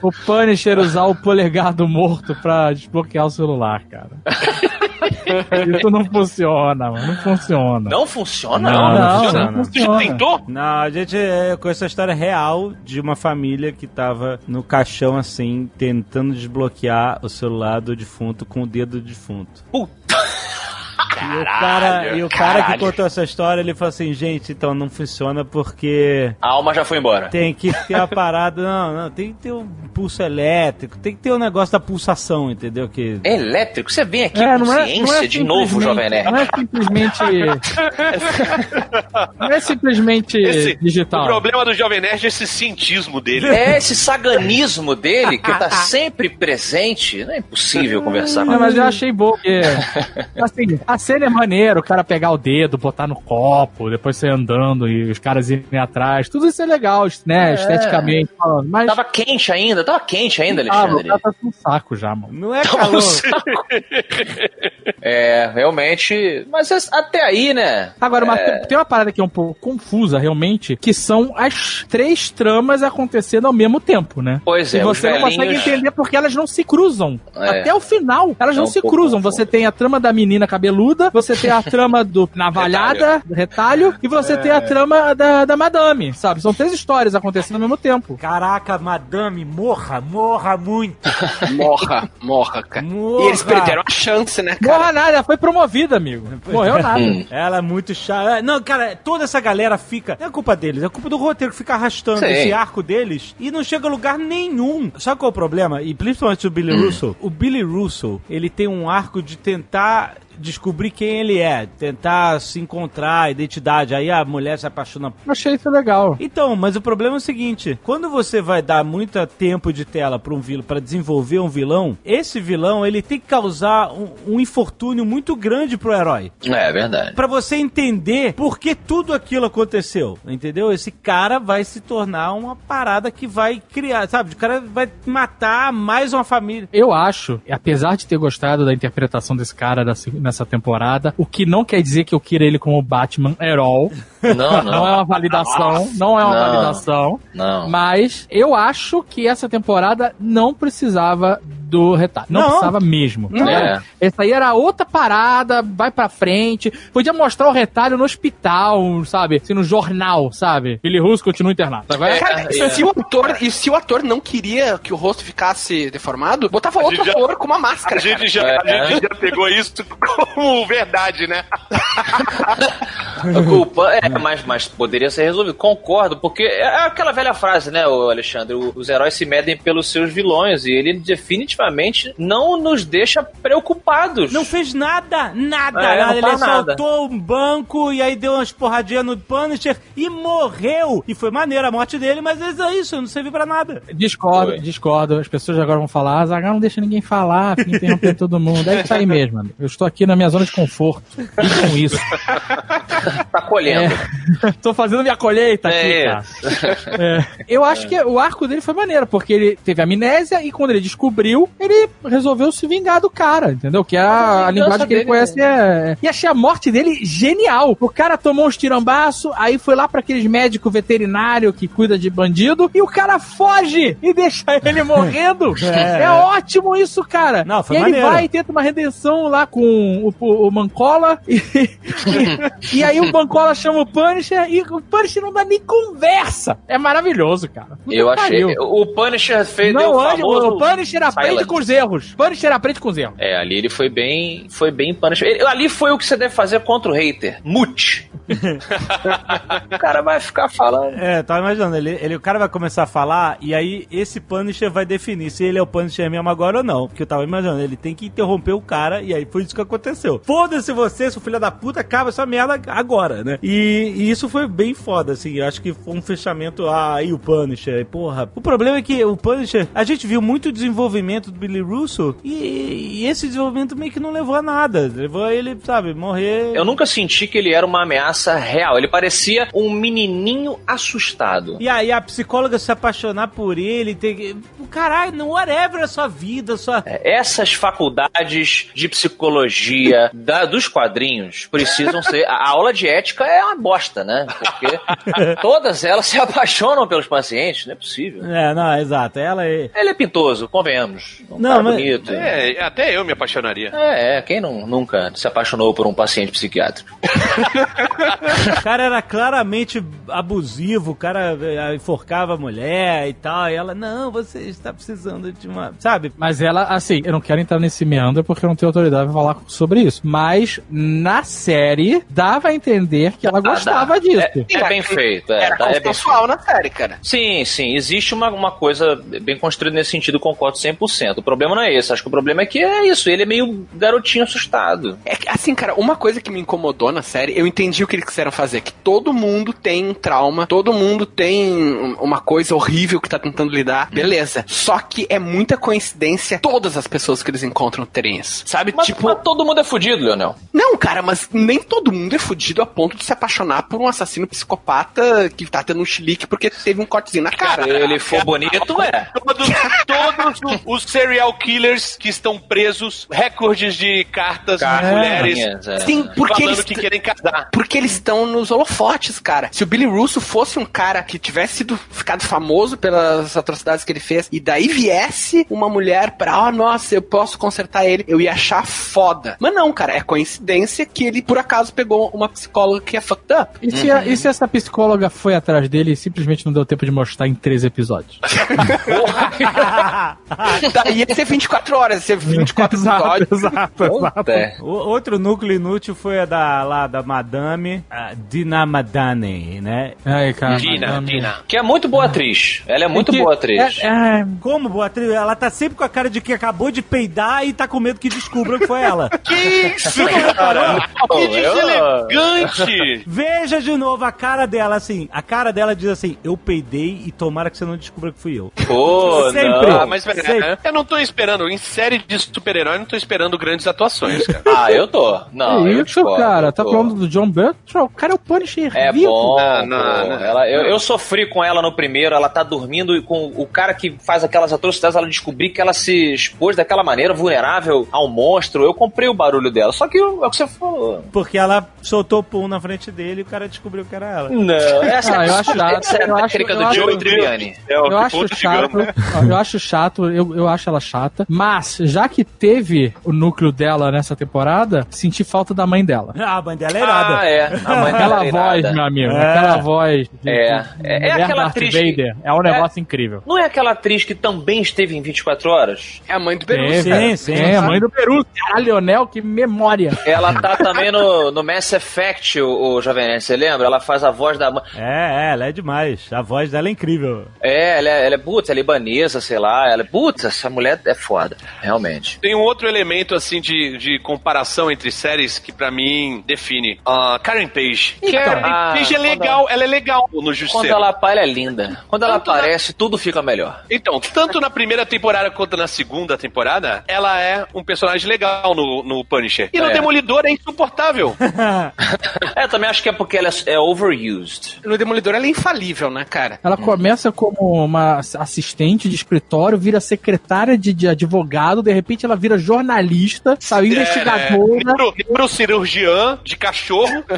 O Punisher usar o polegar do morto pra desbloquear o celular, cara. <laughs> Isso não funciona, mano. Não funciona. Não funciona? Não, não, funciona. não Tu já funciona. tentou? Não, a gente é, conhece a história real de uma família que tava no caixão assim, tentando desbloquear o celular do defunto com o dedo do defunto. E o cara, e o cara que caralho. contou essa história, ele falou assim, gente, então não funciona porque A alma já foi embora. tem que ter a parada, não, não, tem que ter um pulso elétrico, tem que ter o um negócio da pulsação, entendeu? Que É elétrico? Você vem aqui É, com não é, ciência não é de novo, Jovem Nerd. Não é simplesmente. <laughs> não é simplesmente Esse- digital. O problema do Jovem Nerd é esse cientismo dele. É esse saganismo dele que tá sempre presente. Não é impossível conversar com Não, ele. mas eu achei bom, porque. <laughs> Assim, a cena é maneira, o cara pegar o dedo, botar no copo, depois sair andando e os caras irem atrás. Tudo isso é legal, né? É. Esteticamente falando. Mas. Tava quente ainda, tava quente ainda, Alexandre. cara tá com um saco já, mano. não é calor. É, realmente. Mas até aí, né? Agora, É. tem- tem uma parada que é um pouco confusa, realmente, que são as três tramas acontecendo ao mesmo tempo, né? Pois E é, os você não consegue entender porque elas não se cruzam. É. Até o final, elas É não um se cruzam. confuso. Você tem a trama da menina cabeluda barriguda, você tem a trama do <laughs> navalhada, do retalho, e você tem a trama da, da madame, sabe? São três histórias acontecendo ao mesmo tempo. Caraca, madame, morra, morra muito. <laughs> Morra, morra, cara. Morra. E eles perderam a chance, né, cara? Morra nada, ela foi promovida, amigo. Morreu nada. Ela é muito chata. Não, cara, toda essa galera fica. Não é culpa deles, é culpa do roteiro que fica arrastando Sim. esse arco deles e não chega a lugar nenhum. Sabe qual é o problema? E principalmente o Billy Russell. O Billy Russell, ele tem um arco de tentar descobrir quem ele é, tentar se encontrar, a identidade. Aí a mulher se apaixona Eu achei isso legal. então, mas o problema é o seguinte: quando você vai dar muito tempo de tela para um vilão, para desenvolver um vilão, esse vilão ele tem que causar um, um infortúnio muito grande pro herói. É verdade. Pra você entender por que tudo aquilo aconteceu, entendeu? Esse cara vai se tornar uma parada que vai criar, sabe? O cara vai matar mais uma família. Eu acho, apesar de ter gostado da interpretação desse cara da nessa temporada, o que não quer dizer que eu queira ele como Batman at all. Não, não. é uma validação, não é uma Não. validação. Não. Mas eu acho que essa temporada não precisava do retalho. Não, Não. precisava mesmo. tá É. Essa aí era outra parada, vai pra frente. Podia mostrar o retalho no hospital, sabe? Assim, no jornal, sabe? Billy Russo continua internado. Tá? É, Cara, é. se o ator, e se o ator não queria que o rosto ficasse deformado, botava outro já- ator com uma máscara. A gente, cara. já, a gente já pegou isso <laughs> como verdade, né? <laughs> A culpa é, mas, mas poderia ser resolvido. Concordo, porque é aquela velha frase, né, Alexandre? Os heróis se medem pelos seus vilões e ele definitivamente não nos deixa preocupados. Não fez nada, nada, É, nada. Ele assaltou um banco e aí deu umas porradinhas no Punisher e morreu. E foi maneira a morte dele, mas é isso, não serviu pra nada. Discordo, Foi. discordo. As pessoas agora vão falar, ah, Zagal não deixa ninguém falar, fica interrompendo todo mundo. É isso aí mesmo. Eu estou aqui na minha zona de conforto. E com isso. <laughs> Tá colhendo. É. <laughs> Tô fazendo minha colheita aqui, É cara. É. Eu acho que o arco dele foi maneiro, porque ele teve amnésia e quando ele descobriu, ele resolveu se vingar do cara, entendeu? Que é a, a linguagem que ele conhece. É... E achei a morte dele genial. O cara tomou uns tirambaço, aí foi lá pra aqueles médicos veterinário que cuida de bandido, e o cara foge e deixa ele <laughs> morrendo. É. É, ótimo isso, cara. Não, foi e ele maneiro. vai e tenta uma redenção lá com o, o, o Mancola, e, <laughs> e aí o Mancola chama o Punisher, e o Punisher não dá nem conversa. É maravilhoso, cara. Puta Eu achei. pariu. O Punisher fez Não, o famoso o Punisher aprende silent. com os erros. Punisher aprende com os erros. É, ali ele foi bem. Foi bem Punisher. Ele- ali foi o que você deve fazer contra o hater. Mute. <laughs> o cara vai ficar falando. É, tava imaginando, ele, ele, o cara vai começar a falar e aí esse Punisher vai definir se ele é o Punisher mesmo agora ou não. Porque eu tava imaginando, ele tem que interromper o cara e aí foi isso que aconteceu. Foda-se você, seu filho da puta, acaba essa merda agora, né? E, e isso foi bem foda, assim. Eu acho que foi um fechamento. Ah, aí o Punisher, e porra. O problema é que o Punisher, a gente viu muito desenvolvimento do Billy Russo e, e esse desenvolvimento meio que não levou a nada. Levou a ele, sabe, morrer. Eu nunca senti que ele era uma ameaça real. Ele parecia um menininho assustado. E aí a psicóloga se apaixonar por ele, ter que. Caralho, não, whatever a sua vida, a sua. Essas faculdades de psicologia da- dos quadrinhos precisam ser. A aula de ética é uma bosta, né? Porque <laughs> todas elas se apaixonam pelos pacientes, não é possível. É, não, exato. Ela é. Ele é pintoso, convenhamos. Um Não, cara mas- bonito. É. É, até eu me apaixonaria. é, quem não, nunca se apaixonou por um paciente psiquiátrico? O cara era claramente abusivo, o cara eh, enforcava a mulher e tal. E ela, não, você está precisando de uma. Sabe? Mas ela, assim, eu não quero entrar nesse meandro porque eu não tenho autoridade pra falar sobre isso. Mas na série dava a entender que ela gostava dá. disso. É, é bem feito. É, Era tá, é consensual na série, cara. Sim, sim, existe uma, uma coisa bem construída nesse sentido, concordo 100%. O problema não é esse, acho que o problema é que é isso, ele é meio garotinho assustado. É que, assim, cara, uma coisa que me incomodou na série, eu entendi o que eles quiseram fazer, que todo mundo tem um trauma, todo mundo tem um- uma coisa horrível que tá tentando lidar, beleza. Só que é muita coincidência todas as pessoas que eles encontram terem isso, sabe? Mas, tipo, mas todo mundo é fudido, Leonel. não, cara, mas nem todo mundo é fudido a ponto de se apaixonar por um assassino psicopata que tá tendo um chilique porque teve um cortezinho na cara. Se ele for bonito, é. Todos, todos os serial killers que estão presos, recordes de cartas de mulheres é. Sim, porque falando eles, que querem casar. porque eles estão nos holofotes, cara. Se o Billy Russo fosse um cara que tivesse sido ficado famoso pelas atrocidades que ele fez, e daí viesse uma mulher pra, oh, nossa, eu posso consertar ele, eu ia achar foda. Mas não, cara, é coincidência que ele por acaso pegou uma psicóloga que é fucked up. E se, a- e se essa psicóloga foi atrás dele e simplesmente não deu tempo de mostrar em três episódios? daí <laughs> ia ser 24 horas, ia ser 24 episódios. exato, exato. É. O- outro núcleo inútil foi a da, lá da Madame a Dinamadane, né? Aí, cara. Dina, madame- Dina. Que é muito boa atriz. Ela é muito que- boa atriz. É, é, Como boa atriz? Ela tá sempre com a cara de que acabou de peidar e tá com medo que descubram que foi ela. Que isso, cara? Que deselegante! Veja de novo a cara dela, assim. A cara dela diz assim: Eu peidei e tomara que você não descubra que fui eu. Pô, <laughs> Sempre. não. Ah, mas Sei. pera, eu não tô esperando, em série de super-herói, eu não tô esperando grandes atuações, cara. Ah, eu tô. Não, que eu isso, discordo, cara? eu Tá falando do John Bertrand? O cara é o Punisher É vivo. bom, Não, não, pô. não. Ela, eu, eu sofri com ela no primeiro, ela tá dormindo e com o cara que faz aquelas atrocidades, ela descobri que ela se expôs daquela maneira, vulnerável ao monstro. Eu comprei o barulho dela, só que é o que você falou. Porque ela soltou o pum na frente dele e o cara descobriu que era ela. Não, essa Ah, é eu a acho chato, essa é eu a acho- eu do acho- Joey Tribbiani. É, Eu acho chato, chegamos. eu acho chato, eu, eu acho ela chata, mas já que teve o núcleo dela nessa temporada, senti falta da mãe dela. Ah, a mãe dela é irada. Ah, é. A mãe <laughs> dela Aquela é voz, irada. meu amigo, É. aquela voz de, É. de É- é aquela Darth atriz que- Vader, é um negócio incrível. Não é aquela atriz que também esteve em 24 horas? É a mãe do Peru. É, sim, cara. sim, É, a mãe do Peru. Caralho, Leonel, que memória. Ela tá também no, no Mass Effect, o, o Jovem Nerd, você lembra? Ela faz a voz da mãe. É, é, ela é demais. A voz dela é incrível. É, ela é, ela é putz, é libanesa, sei lá. Ela é putz, essa mulher é foda, realmente. Tem um outro elemento, assim, de, de comparação entre séries que pra mim define. A Karen Page. Karen ah, Page é quando legal, ela é legal no Quando Justiceiro. ela aparece, ela é linda. Quando ela Tanto na- aparece, tudo fica melhor. Então, tanto na primeira temporada quanto na segunda temporada, ela é um personagem legal no, no Punisher. E no É. Demolidor é insuportável. <laughs> <laughs> É, também acho que é porque ela é, é overused. No Demolidor ela é infalível, né, cara? Ela começa como uma assistente de escritório, vira secretária de, de advogado, de repente ela vira jornalista, sabe, investigadora. É, neuro- neurocirurgiã de cachorro. <laughs>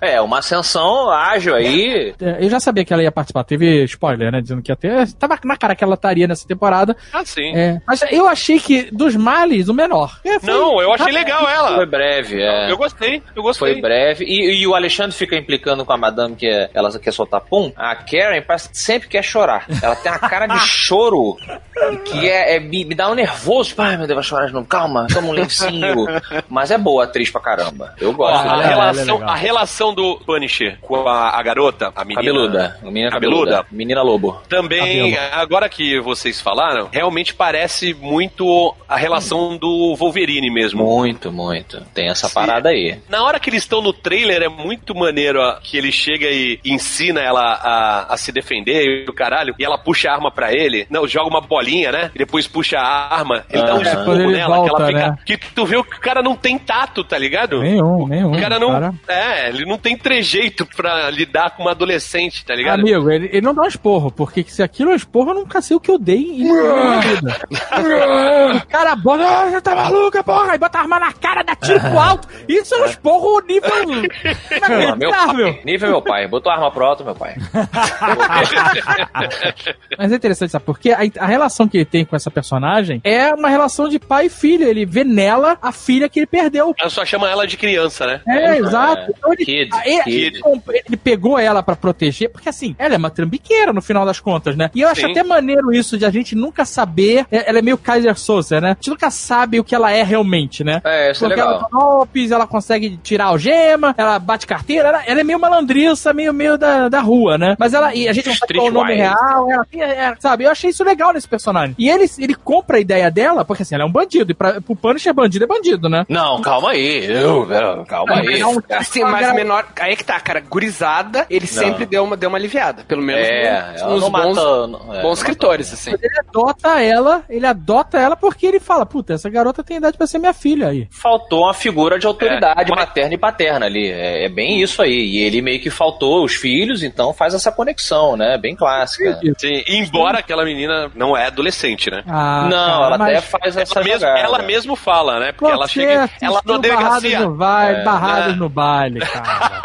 É, uma ascensão ágil aí. É, Eu já sabia que ela ia participar, teve spoiler, né? Dizendo que ia ter. Tava na cara que ela estaria nessa temporada. Ah, sim. É, mas eu achei que dos males, o menor. É, foi- Não, eu achei legal ela. Foi breve, é. Eu gostei, eu gostei. Foi breve. E, e o Alexandre fica implicando com a madame que é- ela quer soltar pum. A Karen parece que sempre quer chorar. Ela tem uma cara de <laughs> choro que é, é- me, me dá um nervoso. Tipo, Ai, meu Deus, vai chorar de novo. Calma, toma um lencinho. Mas é boa atriz pra caramba. Eu gosto a, ela dela. é relação, legal. a relação do Punisher com a, a garota, a menina. Cabeluda. A menina Cabeluda. cabeluda. Menina lobo. Também, agora que vocês falaram, realmente parece muito a relação do Wolverine mesmo. Muito, muito. Tem essa parada aí. Na hora que eles estão no trailer, é muito maneiro ó, que ele chega e ensina ela a, a se defender e o caralho, e ela puxa a arma pra ele. Não, joga uma bolinha, né? E depois puxa a arma. Ele dá um esporro ele nela, que volta, ela fica. né? Que tu vê que o cara não tem tato, tá ligado? Nenhum, nenhum. O cara não. cara. É, ele não tem trejeito pra lidar com uma adolescente, tá ligado? Amigo, ele, ele não dá um esporro, porque se aquilo é um esporro, eu nunca sei o que eu dei em minha vida. <laughs> Cara bota, ah, você tá maluca, porra, e bota a arma na cara, dá tiro pro <laughs> alto. Isso é um esporro nível Meu pai. Nível meu pai. Botou a arma pro alto, meu pai. <laughs> Mas é interessante, sabe? Porque a, a relação que ele tem com essa personagem é uma relação de pai e filho. Ele vê nela a filha que ele perdeu. Ela só chama ela de criança, né? É, exato. Então ele, Kid, a- ele, kid. ele- pegou ela pra proteger, porque assim, ela é uma trambiqueira no final das contas, né? E eu acho Sim. até maneiro isso de a gente nunca saber. é- Ela é meio Kaiser Souza, né? A gente nunca sabe o que ela é realmente, né? É, isso é Porque ela legal. dá golpes, ela consegue tirar algema, ela bate carteira, ela, ela é meio malandriça, meio, meio da, da rua, né? Mas ela, e a gente não sabe qual é o nome real, ela tem, é, sabe? Eu achei isso legal nesse personagem. E ele, ele compra a ideia dela, porque assim, ela é um bandido, e pra, pro Punisher, bandido é bandido, né? Não, calma aí. Eu, eu- calma aí. Não, Assim, mas menor. Aí é que tá, cara. Gurizada, ele sempre deu uma, deu uma aliviada. Pelo menos É, nos, nos não bons, mata. não- é, bons escritores, assim. Ele adota ela, ele adota ela porque ele fala, puta, essa garota tem idade pra ser minha filha aí. Faltou uma figura de autoridade materna e paterna ali. É, é bem isso aí. E ele meio que faltou os filhos, então faz essa conexão, né? Bem clássica. Sim, embora aquela menina não é adolescente, né? Ah, Não, cara, ela até faz essa Ela mesmo, jogada. ela mesmo fala, né? Porque ela você chega. Ela na Barrados delegacia. no baile, É, barrados né? no baile, cara.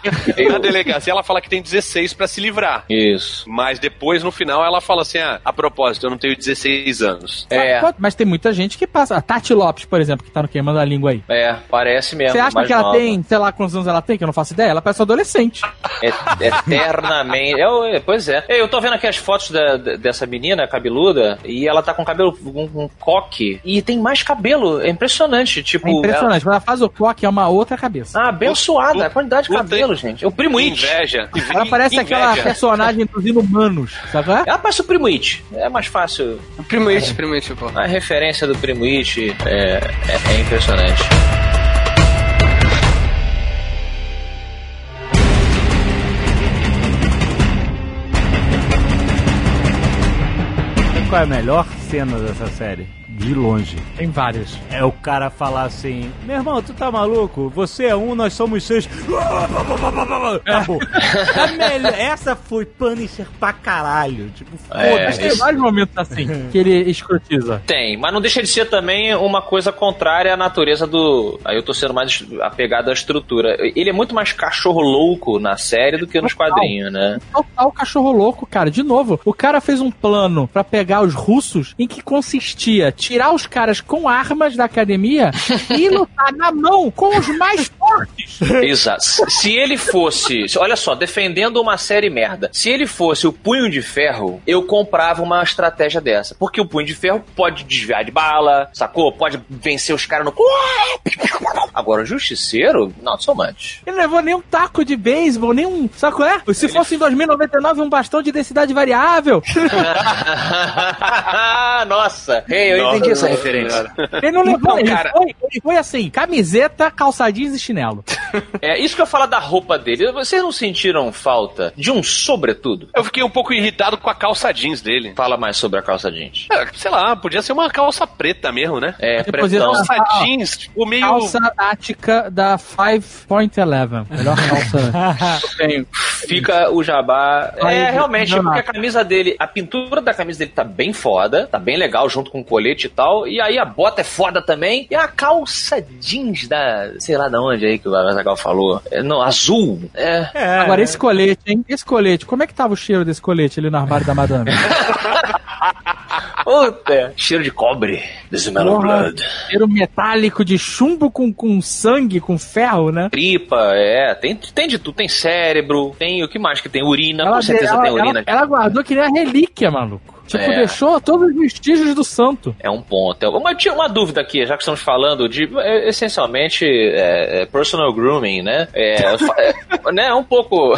<laughs> Na delegacia ela fala que tem 16 pra se livrar. Isso. Mas depois, no final, ela fala assim: ah, a propósito, eu não tenho 16 anos. É, Mas, tem muita gente que passa. A Tati Lopes, por exemplo, que tá no Queimando a Língua aí. é, parece mesmo. Você acha mais que ela nova. tem, sei lá quantos anos ela tem, que eu não faço ideia? Ela parece um adolescente. É- eternamente. Eu- é, pois é. Eu tô vendo aqui as fotos da- dessa menina cabeluda e ela tá com cabelo, um, um coque. E tem mais cabelo. É impressionante. Tipo. É impressionante. Quando ela faz o clock, é uma outra cabeça. Ela, ah, abençoada. A quantidade de cabelo, gente. É o Primo It. Inveja. Ela parece Inveja. aquela personagem dos inumanos, sabe? é? Ela parece o Primo It. É mais fácil. O Primo It, Primo It, pô. A referência do Primo It é, é- é impressionante. Qual é a melhor cena dessa série? De longe. Tem várias. É o cara falar assim: Meu irmão, tu tá maluco? Você é um, nós somos seis. Acabou. A melhor- Essa foi Punisher pra caralho. Tipo, É, foda-se. Tem vários momentos assim que ele escrotiza. Tem, mas não deixa de ser também uma coisa contrária à natureza do. Aí eu tô sendo mais apegado à estrutura. Ele é muito mais cachorro louco na série do que nos quadrinhos, né? Total cachorro louco, cara. De novo, o cara fez um plano pra pegar os russos em que consistia tirar os caras com armas da academia e lutar na mão com os mais fortes. Exato. Se ele fosse, se- olha só, defendendo uma série merda, se ele fosse o Punho de Ferro, eu comprava uma estratégia dessa. Porque o Punho de Ferro pode desviar de bala, sacou? Pode vencer os caras no. Agora, o Justiceiro, not so much. Ele não levou nem um taco de beisebol, nem um. Sabe qual é? Se fosse em 2099, um bastão de densidade variável. <laughs> Nossa, Ei, eu entendi essa referência. Ele não levou, Então, ele, cara- foi, ele foi assim: camiseta, calça jeans e chinelo. <laughs> É isso que eu falo da roupa dele. Vocês não sentiram falta de um sobretudo? Eu fiquei um pouco irritado com a calça jeans dele. Fala mais sobre a calça jeans. É, sei lá, podia ser uma calça preta mesmo, né? É, pretão. Calça jeans, tipo, meio. Calça tática da 5.11. Melhor calça que eu tenho. Fica o jabá. Aí, É, realmente, não, não. porque a camisa dele, a pintura da camisa dele tá bem foda, tá bem legal junto com o colete tal. E aí a bota é foda também. E a calça jeans da. sei lá de onde aí que o Azagal falou. É, não, azul. É. É, Agora, esse colete, hein? Esse colete, como é que tava o cheiro desse colete ali no armário da madame? <laughs> Puta. Cheiro de cobre. Porra, blood. cheiro metálico de chumbo com, com sangue, com ferro, né? Tripa, é. Tem, tem de tudo. Tem cérebro. Tem o que mais que tem? Urina. com certeza ela, tem urina. ela- ela guardou que nem a relíquia, maluco. Tipo, É. deixou todos os vestígios do santo. É um ponto. Eu uma, tinha uma dúvida aqui, já que estamos falando de é, essencialmente é, é, personal grooming, né? É, <laughs> é, né? Um pouco.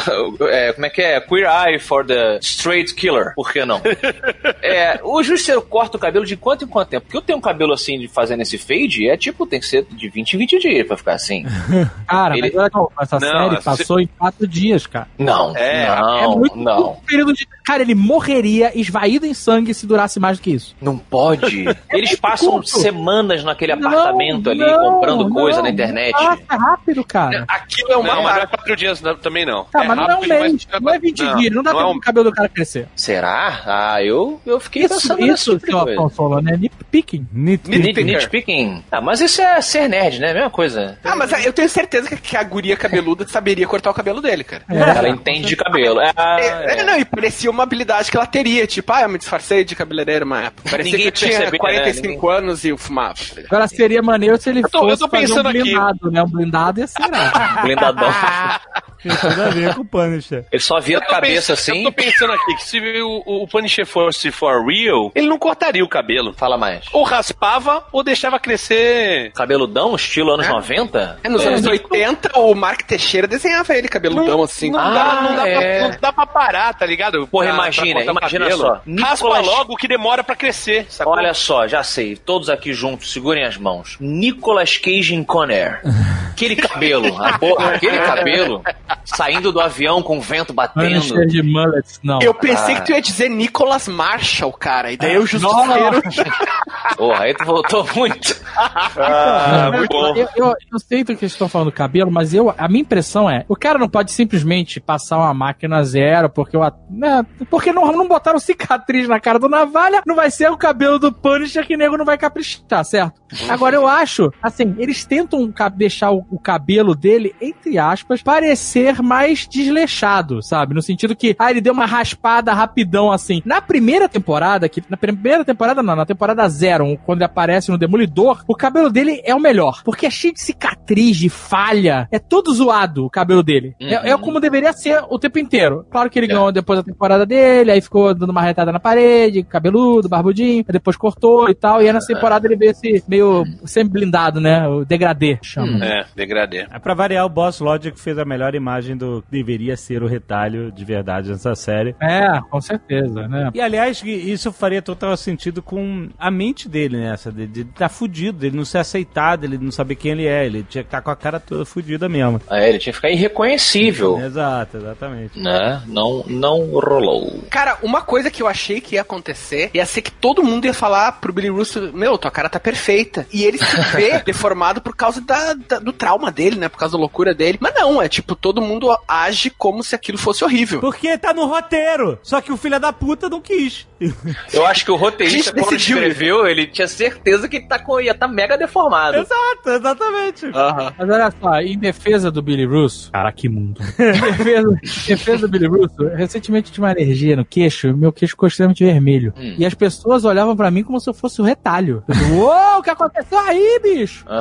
é, como é que é? Queer eye for the straight killer. Por que não? É, o justiceiro corta o cabelo de quanto em quanto tempo? Porque eu tenho um cabelo assim de fazendo esse fade, é tipo, tem que ser de 20 em 20 dias pra ficar assim. <laughs> Cara, Ele- mas olha essa Não, série se- passou em quatro dias, cara. Não, É, não, é muito não. período de. Cara, ele morreria esvaído em sangue se durasse mais do que isso. Não pode. <laughs> Eles passam curto. semanas naquele Não, apartamento ali, não, comprando coisa não, na internet. não Passa rápido, cara. Aquilo é uma Não, mas não é quatro dias não, também não. Tá, mas não é um rápido, mês, mas- não é 20 não, dias, não dá não é tempo um- o cabelo do cara crescer. Será? Ah, eu, eu fiquei Isso, pensando nesse isso, tipo de seu coisa. Afonso falou, né? Nitpicking. Nit- Nit- Nitpicker. Nitpicking. Ah, mas isso é ser nerd, né? Mesma coisa. Ah, mas eu tenho certeza que- a guria cabeluda saberia cortar o cabelo dele, cara. Ela entende de cabelo. É, É, é. não, e parecia uma habilidade que ela teria. Tipo, ah, eu me disfarcei de cabeleireiro uma época. Parecia Ninguém que eu tinha percebeu, né? 45 anos e eu fumava. Agora seria maneiro se ele tô- eu fosse tô fazer um pensando aqui. blindado, né? Um blindado ia ser irado. <laughs> Blindadão. <laughs> Tem tudo a ver com o Punisher. Ele só vira a cabeça pensando- assim. Eu tô pensando aqui que se o, o Punisher fosse for real, ele não cortaria o cabelo. Fala mais. Ou raspava ou deixava crescer. Cabeludão, estilo anos 90? É, nos anos 80, o Mark Teixeira desenhava ele cabeludão assim. Não, Ah, dá, não, dá é. pra, não dá pra parar, tá ligado? Porra, Pra- imagina, pra imagina cabelo. só. Raspa Nicolas- logo que demora pra crescer, sacou? Olha só, já sei. Todos aqui juntos, segurem as mãos. Nicolas Cage em Conair. Aquele cabelo, a porra, aquele cabelo. <laughs> Saindo do avião com o vento batendo. De mullets, não. Eu pensei Ah. que tu ia dizer Nicholas Marshall, cara. E daí eu justiceiro. <laughs> Porra, aí tu voltou muito. Ah, eu, muito bom. eu, eu, eu sei do que vocês estão falando do cabelo, mas eu, a minha impressão é, o cara não pode simplesmente passar uma máquina zero, porque o né, porque não, não botaram cicatriz na cara do navalha, não vai ser o cabelo do Punisher que nego não vai caprichar, certo? Agora eu acho, assim, eles tentam deixar o, o cabelo dele, entre aspas, parecer mais desleixado, sabe? No sentido que, ah, ele deu uma raspada rapidão assim. Na primeira temporada, que na primeira temporada não, na temporada zero, quando ele aparece no Demolidor, o cabelo dele é o melhor, porque é cheio de cicatriz, de falha, é todo zoado o cabelo dele. É, é como deveria ser o tempo inteiro. Claro que ele ganhou depois da temporada dele, aí ficou dando uma retada na parede, cabeludo, barbudinho, aí depois cortou e tal, e aí nessa temporada ele veio esse meio semi-blindado, né? O degradê, chama. É, degradê. É pra variar, o Boss Logic fez a melhor imagem do que deveria ser o retalho de verdade nessa série. É, com certeza, né? E aliás, isso faria total sentido com a mente dele nessa, de de estar fudido, dele não ser aceitado, ele não saber quem ele é, ele tinha que estar com a cara toda fudida mesmo. É, ele tinha que ficar irreconhecível. Exato, exatamente. Né? Não, não rolou. Cara, uma coisa que eu achei que ia acontecer ia ser que todo mundo ia falar pro Billy Russo, meu, tua cara tá perfeita. E ele se <laughs> vê deformado por causa da, da- do trauma dele, né? Por causa da loucura dele. Mas não, é tipo, todo mundo age como se aquilo fosse horrível. Porque tá no roteiro, só que o filho da puta não quis. <laughs> Eu acho que o roteirista, quando decidiu escreveu, ele tinha certeza que ele tá com, ia tá mega deformado. Exato, exatamente. Aham. Mas olha só, em defesa do Billy Russo. Cara, que mundo. <laughs> em defesa, em defesa do Billy Russo, recentemente eu tive uma alergia no queixo, e meu queixo ficou extremamente vermelho. Hum. E as pessoas olhavam pra mim como se eu fosse o retalho. Eu digo, Uou, o que aconteceu aí, bicho? <laughs>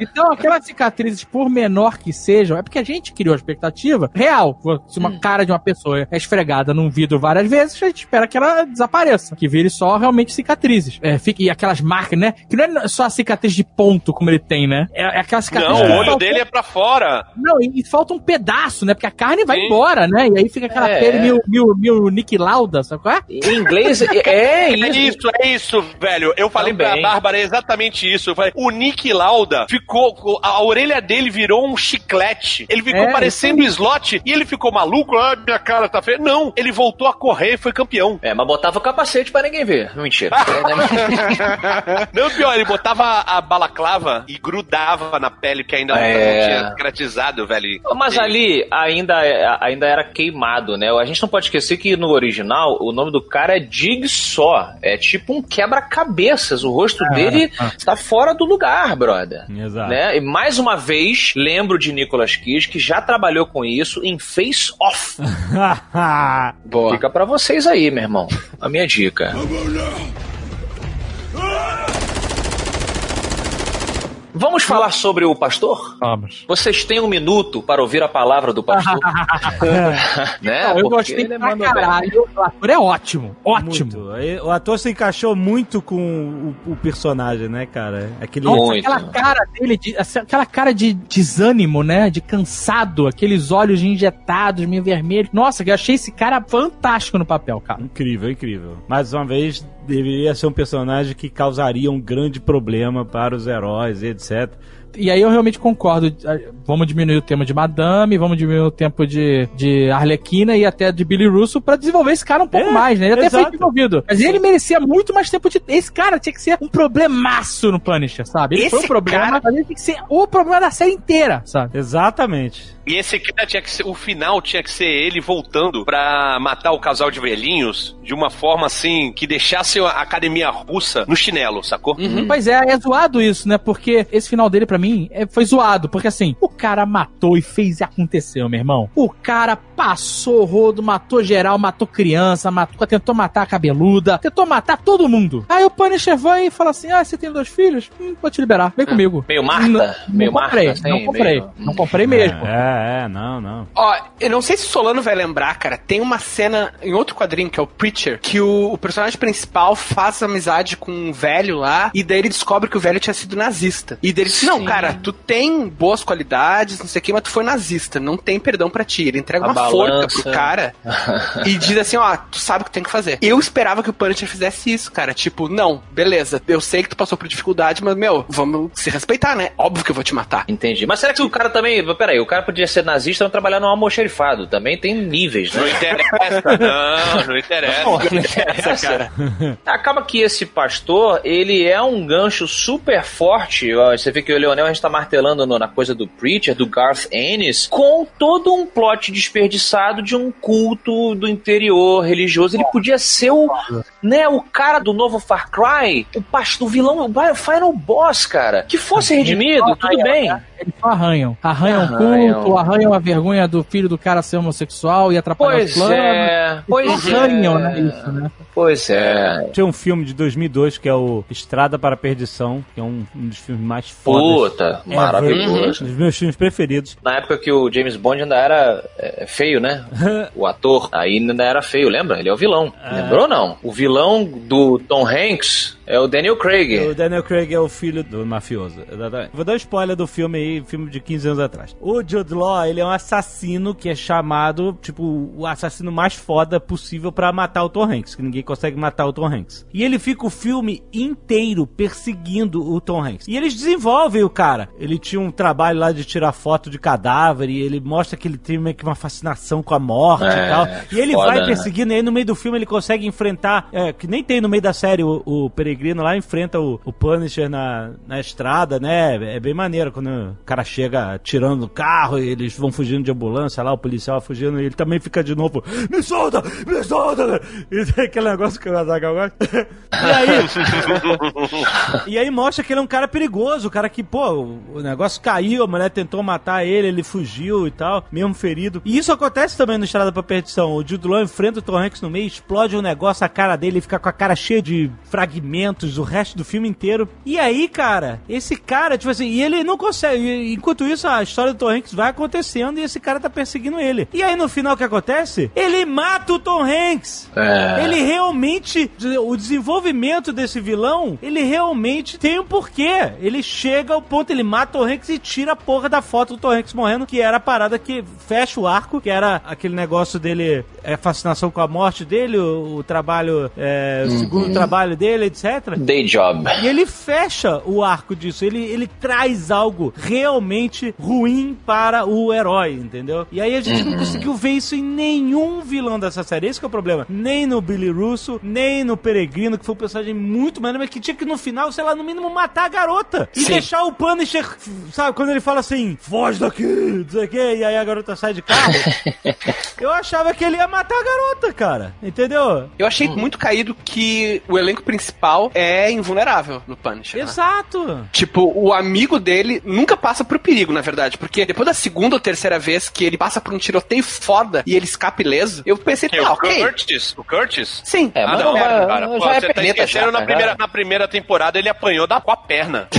Então, aquelas cicatrizes, por menor que sejam, é porque a gente criou a expectativa real. Se uma cara de uma pessoa é esfregada num vidro várias vezes, a gente espera que ela desapareça. Que vire só realmente cicatrizes. É, fique, e aquelas marcas, né? Que não é só a cicatriz de ponto como ele tem, né? É, é aquela cicatriz Não, que o olho dele é pra fora. Não, e, e falta um pedaço, né? Porque a carne vai Sim. embora, né? E aí fica aquela É. pele mil, mil, mil Nick Lauda, sabe qual é? Em inglês, é, <laughs> é É isso. isso, é isso, velho. Eu falei pra Também. Bárbara exatamente isso. Eu falei, o Nick Lauda ficou. A orelha dele virou um chiclete. Ele ficou É, parecendo slot e ele ficou maluco. Ah, minha cara tá feia. Não, ele voltou a correr e foi campeão. É, mas botava o capacete pra ninguém ver. Mentira. <laughs> Não, pior, ele botava a balaclava e grudava na pele, que ainda É. não tinha cratizado, velho. Mas ali ainda, ainda era queimado, né? A gente não pode esquecer que no original o nome do cara é Jigsaw. É tipo um quebra-cabeças. O rosto dele está fora do lugar, brother. Exato. Né? E mais uma vez, lembro de Nicolas Cage, que já trabalhou com isso em Face Off. <laughs> Boa. Fica pra vocês aí, meu irmão. A minha dica. Vamos falar sobre o pastor? Vamos. Vocês têm um minuto para ouvir a palavra do pastor? <laughs> <laughs> né? Não, eu gostei ele pra mandou bem. caralho. O ator é ótimo. Ótimo. Muito. O ator se encaixou muito com o, o personagem, né, cara? Aquele. Nossa, Muito. aquela cara dele, de- aquela cara de desânimo, né? De cansado, aqueles olhos injetados, meio vermelhos. Nossa, eu achei esse cara fantástico no papel, cara. Incrível, incrível. Mais uma vez, deveria ser um personagem que causaria um grande problema para os heróis, etc. E aí eu realmente concordo. Vamos diminuir o tempo de Madame, vamos diminuir o tempo de, de Arlequina e até de Billy Russo pra desenvolver esse cara um pouco É, mais, né? Ele até foi desenvolvido. Mas ele merecia muito mais tempo de. Esse cara tinha que ser um problemaço no Punisher, sabe? Ele Esse foi um problema, cara- mas ele tem que ser o problema da série inteira, sabe? Exatamente. E esse cara tinha que ser. O final tinha que ser ele voltando pra matar o casal de velhinhos de uma forma assim que deixasse a academia russa no chinelo, sacou? Pois é, é zoado isso, né? Porque esse final dele, pra mim, é- foi zoado. Porque assim, o cara matou e fez e aconteceu, meu irmão. O cara passou o rodo, matou geral, matou criança, matou, tentou matar a cabeluda, tentou matar todo mundo. Aí o Punisher vai e fala assim: Ah, você tem dois filhos? Hum, vou te liberar, vem comigo. Meio Marta? Não, meio não comprei, Marta, não comprei. meio- Não comprei mesmo. É, é, não, não. Ó, eu não sei se o Solano vai lembrar, cara. Tem uma cena em outro quadrinho, que é o Preacher, que o, o personagem principal faz amizade com um velho lá, e daí ele descobre que o velho tinha sido nazista. E daí ele diz: Não, Sim. cara, tu tem boas qualidades, não sei o que, mas tu foi nazista, não tem perdão pra ti. Ele entrega A uma balança. forca pro cara <laughs> e diz assim, ó, tu sabe o que tem que fazer. Eu esperava que o Punisher fizesse isso, cara. Tipo, não, beleza, eu sei que tu passou por dificuldade, mas, meu, vamos se respeitar, né? Óbvio que eu vou te matar. Entendi. Mas será que o cara também. Peraí, o cara podia ser nazista não trabalhar no almoxerifado? Também tem níveis, Não né? interessa, não, não interessa. Não interessa, cara. <laughs> Acaba que esse pastor, ele é um gancho super forte. Você vê que o Leonel a gente tá martelando no- na coisa do Preacher, do Garth Ennis, com todo um plot desperdiçado de um culto do interior religioso. Ele podia ser o, né, o cara do novo Far Cry, o pastor, o vilão, o final boss, cara. Que fosse redimido, tudo bem. Eles só arranham. Arranham Arranham. culto, arranham a vergonha do filho do cara ser homossexual e atrapalhar Pois os planos. é, pois arranham é. né, isso, né? Pois é. Tinha um filme de 2002 que é o Estrada para a Perdição, que é um, um dos filmes mais fodas. Puta, ever. maravilhoso. Um dos meus filmes preferidos. Na época que o James Bond ainda era é, feio, né? <laughs> O ator aí ainda era feio, lembra? Ele é o vilão. Lembrou ou não? O vilão do Tom Hanks é o Daniel Craig. O Daniel Craig é o filho do mafioso. exatamente. Vou dar um spoiler do filme aí, filme de 15 anos atrás. O Jude Law, ele é um assassino que é chamado, tipo, o assassino mais foda possível pra matar o Tom Hanks, que ninguém consegue matar o Tom Hanks. E ele fica o filme inteiro perseguindo o Tom Hanks. E eles desenvolvem o cara. Ele tinha um trabalho lá de tirar foto de cadáver e ele mostra que ele tem meio que uma fascinação com a morte É, e tal. E ele foda, vai né? perseguindo seguindo, e aí no meio do filme ele consegue enfrentar, é, que nem tem no meio da série o, o Peregrino lá, enfrenta o, o Punisher na, na estrada, né? É bem maneiro quando o cara chega tirando do carro e eles vão fugindo de ambulância lá, o policial vai fugindo e ele também fica de novo, me solta, me solta! cara." <laughs> E tem aquele negócio que o Azaghal gosta. <laughs> E aí, e aí mostra que ele é um cara perigoso, o cara que, pô, o o negócio caiu, a mulher tentou matar ele, ele fugiu e tal, mesmo ferido. E isso acontece também no Estrada pra Perdição. O Jude Law enfrenta o Tom Hanks no meio, explode um negócio, a cara dele fica com a cara cheia de fragmentos o resto do filme inteiro. E aí, cara, esse cara, tipo assim, e ele não consegue. Enquanto isso, a história do Tom Hanks vai acontecendo e esse cara tá perseguindo ele. E aí, no final, o que acontece? Ele mata o Tom Hanks! É. Ele realmente, o desenvolvimento desse vilão, ele realmente tem um porquê. Ele chega ao ponto, ele mata o Hanks e tira a porra da foto do Tom Hanks morrendo, que era a parada que fecha o arco, que era aquele negócio dele, é, fascinação com a morte dele, o, o trabalho, é, o segundo trabalho dele, etc. Day Job. E ele fecha o arco disso. Ele, ele traz algo realmente ruim para o herói, entendeu? E aí a gente não conseguiu ver isso em nenhum vilão dessa série. Esse que é o problema. Nem no Billy Russo, nem no Peregrino, que foi um personagem muito maneiro, mas que tinha que no final, sei lá, no mínimo matar a garota. E Sim. deixar o Punisher, sabe, quando ele fala assim, foge daqui, não sei o quê, e aí a garota sai de carro. <laughs> eu achava que ele ia matar a garota, cara. Entendeu? Eu achei muito caído que o elenco principal é invulnerável no Punisher. né? Exato. Tipo, o amigo dele nunca passa por perigo, na verdade. Porque depois da segunda ou terceira vez que ele passa por um tiroteio foda e ele escapa ileso, eu pensei, tá, o ok. Curtis? O Curtis? Sim. É, mas Ah, não, não, vai- cara. Pô, já é você tá perneta, esquecendo já, na, cara. primeira, na primeira temporada ele apanhou da, com a perna. <laughs>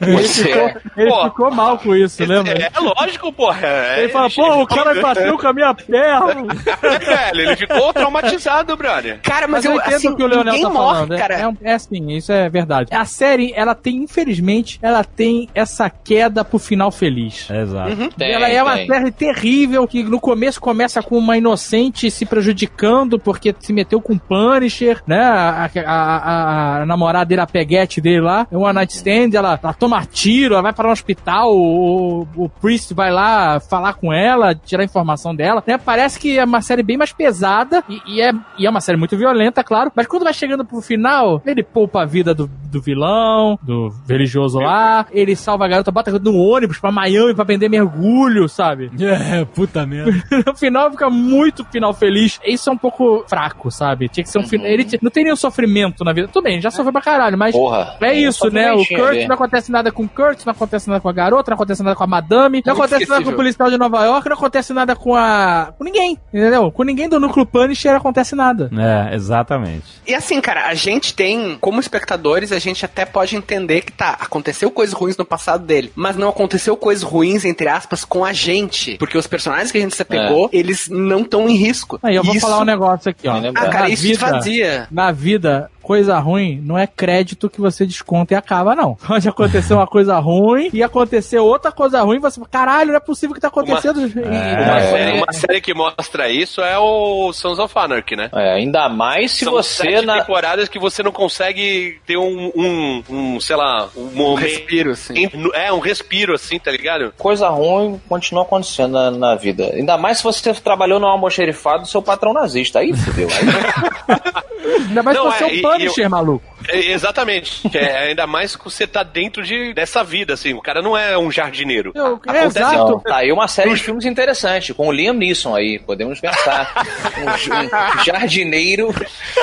Você é. Ele Pô, ficou mal com isso, lembra? É, é lógico, porra. É, Ele fala, pô, o cara bateu com a minha perna. <laughs> Velho, ele ficou traumatizado, brother. Cara, mas, Mas eu eu, entendo assim, que o Leonel tá morre, falando. é- cara. É, é assim, isso é verdade. A série, ela tem, infelizmente, ela tem essa queda pro final feliz. Exato. Tem, ela é uma tem. série terrível que no começo começa com uma inocente se prejudicando porque se meteu com o Punisher, né? A, a- a- a namorada dele, a peguete dele lá, é uma nightstand, ela, ela toma tiro, ela vai para um hospital, o, o Priest vai lá falar com ela, tirar informação dela, né? Parece que é uma série bem mais pesada e, e é, e é uma série muito violenta, claro, mas quando vai chegando pro final, ele poupa a vida do, do vilão, do religioso lá, ele salva a garota, bota no ônibus pra Miami pra vender mergulho, sabe? <laughs> É, puta merda. no final fica muito final feliz. Isso é um pouco fraco, sabe? Tinha que ser um final. Ele t- não tem nenhum sofrimento na vida. Tudo bem, já sofreu pra caralho, mas. Porra. É isso, né? O Kurt não acontece nada com o Kurt, não acontece nada com a garota, não acontece nada com a madame, não Muito acontece nada com o policial de Nova York, não acontece nada com a. com ninguém, entendeu? Com ninguém do núcleo Punisher acontece nada. É, exatamente. E assim, cara, a gente tem, como espectadores, a gente até pode entender que tá, aconteceu coisas ruins no passado dele, mas não aconteceu coisas ruins, entre aspas, com a gente. Porque os personagens que a gente se apegou, eles não estão em risco. Aí eu vou Isso- falar um negócio aqui, ó. Ah, cara, na isso vida, esvazia. na vida, coisa ruim não é crédito que você desconta e acaba, não. <laughs> Pode acontecer uma coisa ruim e acontecer outra coisa ruim, você fala, caralho, não é possível que tá acontecendo. E- <laughs> Uma, É. série, uma série que mostra isso é o Sons of Anarchy, né? É, ainda mais se São você sete na. temporadas que você não consegue ter um, um, um, sei lá, um momento. respiro, assim. É, um respiro, assim, tá ligado? Coisa ruim continua acontecendo na, na vida. Ainda mais se você trabalhou no almoxerifado do seu patrão nazista. Aí fudeu. Aí, <laughs> Ainda mais Não, você é é, um e- Punisher, eu- maluco. É, exatamente. É, ainda mais que você tá dentro de, dessa vida, assim. O cara não é um jardineiro. Eu- é, Acontece- exato. Tá aí uma série de filmes interessantes, com o Liam Neeson aí, podemos pensar. Um, um jardineiro.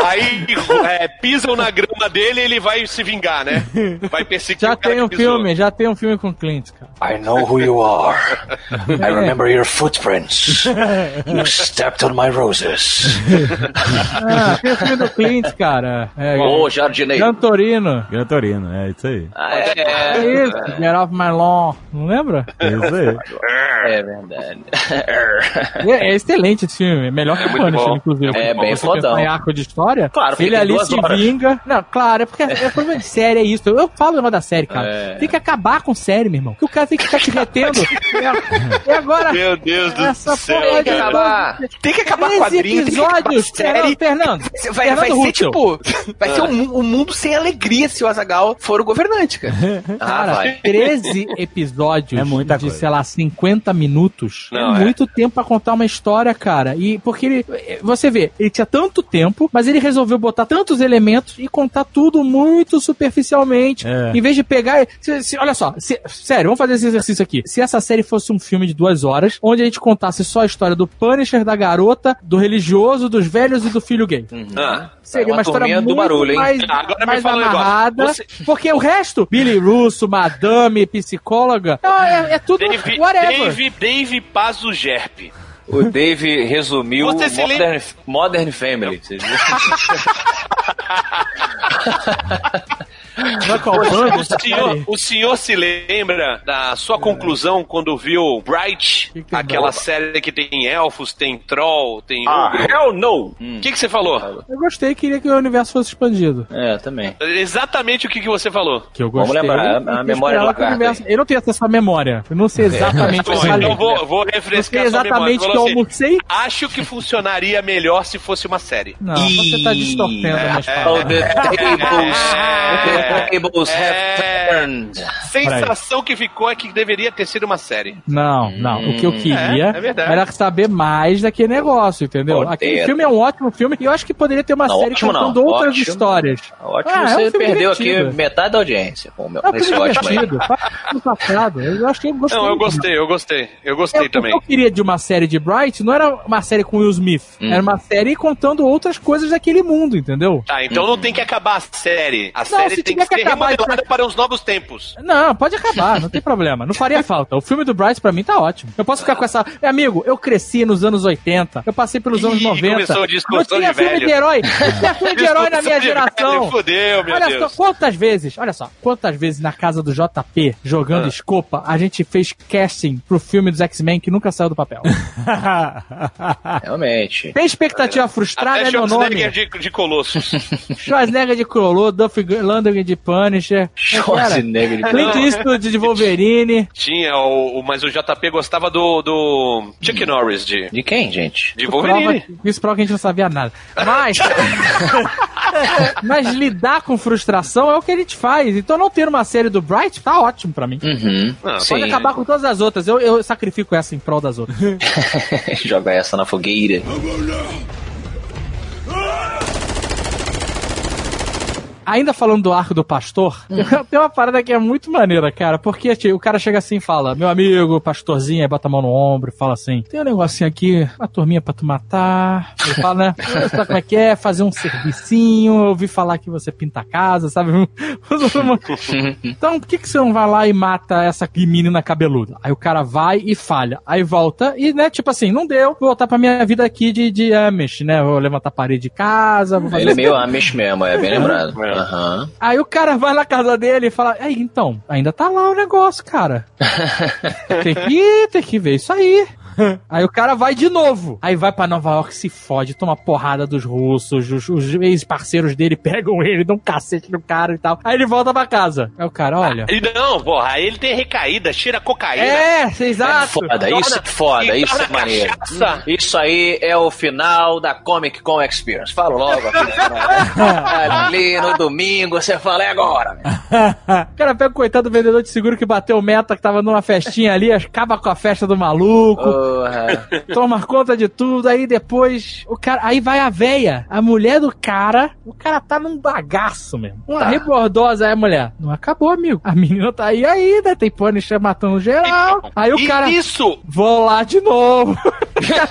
Aí é, pisam na grama dele e ele vai se vingar, né? Vai perseguir Já o cara tem um que pisou. filme, já tem um filme com Clint, cara. I know who you are. I remember your footprints. <laughs> You stepped on my roses. Ah, tem o filme do Clint, cara. É, Ô, jardineiro. Gran Torino. Gran Torino, é isso aí. Ah, É é, isso, Get Off My Lawn. Não lembra? É isso aí. é verdade. É, é excelente esse filme. Melhor que o Punisher, bom. inclusive. É, bem Se você fodão. pensar em arco de história. Claro, ele tem ali se horas. vinga. Não, claro, é porque é problema de série, é isso. Eu falo o negócio da série, cara. É. Tem que acabar com série, meu irmão. Que o cara tem que ficar te retendo. e, agora. Meu Deus do Essa céu. porra de acabar. Tem que acabar 13 quadrinho, tem que acabar episódios. série. Fernando, Fernando. Vai, vai Fernando ser Russell. tipo. Vai ser um, um mundo sem alegria se o Azagal for o governante, cara. <laughs> Ah, Cara, vai. 13 <laughs> episódios É muita de, coisa. sei lá, 50 minutos. Não, é é. muito tempo pra contar uma história, cara. E porque ele. Você vê, ele tinha tanto tempo, mas ele resolveu botar tantos elementos e contar tudo muito superficialmente. É. Em vez de pegar. se- se- olha só, se- sério, vamos fazer esse exercício aqui. Se essa série fosse um filme de duas horas, onde a gente contasse só a história do Punisher, da garota, do religioso, dos velhos e do filho gay. Ah, Seria É uma uma história muito do barulho, hein? mais, Ah, <laughs> agora me mais fala um negócio. amarrada. Você- Porque o resto, Billy Russo, Madame, psicóloga, é, é tudo Dave, whatever. Dave, Dave Pazo Gerp. O Dave resumiu Você se lembra- Modern, Modern Family. <laughs> <laughs> A banda, O senhor, o senhor se lembra da sua conclusão quando viu Bright, Que que aquela série que tem elfos, tem troll, tem Ah, ogro? hell no! O que, que você falou? Eu gostei e queria que o universo fosse expandido. É, também. Exatamente o que, que você falou. Que eu Vamos gostei. lembrar, a- a e memória universo- Eu não tenho essa memória. Eu não sei exatamente <laughs> o que eu falei. então vou, vou Não refrescar sei sua memória. exatamente o que eu assim, almocei. Acho que funcionaria melhor se fosse uma série. Não, você tá distorcendo Oh, palavras. <laughs> the tables, tables have É. turned. Sensação que ficou é que deveria ter sido uma série. Não, não. O que eu queria é verdade. era saber mais daquele negócio, entendeu? Poder. Aquele filme é um ótimo filme e eu acho que poderia ter uma Não, série ótimo contando não. outras Ótimo. histórias. Ótimo, Ah, é um você filme perdeu divertido. aqui metade da audiência o meu, É um filme divertido. Passado. Eu acho que eu gostei. Não, eu gostei, eu gostei. Eu É, gostei o que também. eu queria de uma série de Bright não era uma série com Will Smith. Hum. Era uma série contando outras coisas daquele mundo, entendeu? Tá, então não tem que acabar a série. A Não, série se tem que que ser acabar, remodelada para os novos tempos. Não, pode acabar, não tem problema. Não faria falta. O filme do Bright pra mim tá ótimo. Eu posso ficar com essa. Meu amigo, eu cresci nos anos 80, eu passei pelos anos Ih, 90. começou a discussão não tinha de filme velho. de herói. <laughs> Não tinha filme de herói na minha geração. velho, Fudeu, meu Olha Deus. só, quantas vezes, olha só, quantas vezes na casa do JP, jogando Ah. escopa, a gente fez casting pro filme dos X-Men que nunca saiu do papel. <laughs> Realmente. Tem expectativa frustrada, Até é meu nome. Schwarzenegger de, de Colossus. <laughs> Schwarzenegger de Crolô, Duff Landry de Punisher. Schwarzenegger de Clint Eastwood de Wolverine. Tinha, o, o- mas o JP gostava do, do Chuck Norris de, De quem, gente? de Prova, Wolverine. isso prova que a gente não sabia nada. Mas. <laughs> mas lidar com frustração é o que a gente faz. Então não ter uma série do Bright tá ótimo pra mim. Uhum. Ah, Sim. Pode acabar com todas as outras. Eu, eu sacrifico essa em prol das outras. <laughs> Joga essa na fogueira. Ainda falando do arco do pastor, tem uma parada que é muito maneira, cara. Porque tio, o cara chega assim e fala: Meu amigo, pastorzinho, aí bota a mão no ombro e fala assim: Tem um negocinho aqui, uma turminha pra tu matar. Ele fala, né? Sabe como é que é? Fazer um servicinho. Eu ouvi falar que você pinta a casa, sabe? <laughs> <laughs> então, por que, que você não vai lá e mata essa menina cabeluda? Aí o cara vai e falha. Aí volta e, né, tipo assim, não deu. Vou voltar pra minha vida aqui de, de Amish, né? Vou levantar a parede de casa, vou fazer Ele é meio Amish mesmo, é bem lembrado. Aham. Aí o cara vai na casa dele e fala: Aí, então, ainda tá lá o negócio, cara. <laughs> tem que tem que ver isso aí. <laughs> Aí o cara vai de novo. Aí vai pra Nova York, se fode, toma porrada dos russos, os, os ex-parceiros dele pegam ele, dão um cacete no cara e tal. Aí ele volta pra casa. Aí o cara, olha. E não, porra, aí ele tem recaída, cheira cocaína. É, exato. Foda, isso é foda, isso é maneiro. cachaça. Isso aí é o final da Comic Con Experience. Fala logo aqui. <laughs> Ali no domingo, você fala, é agora. O cara pega o coitado do vendedor de seguro que bateu meta, que tava numa festinha ali, acaba com a festa do maluco, Porra. <laughs> toma conta de tudo, aí depois o cara, aí vai a véia, a mulher do cara, o cara tá num bagaço mesmo. Uma Tá. rebordosa, aí a mulher, não acabou, amigo. A menina tá aí ainda, tem Punisher matando geral. <laughs> Aí o cara, Isso, vou lá de novo.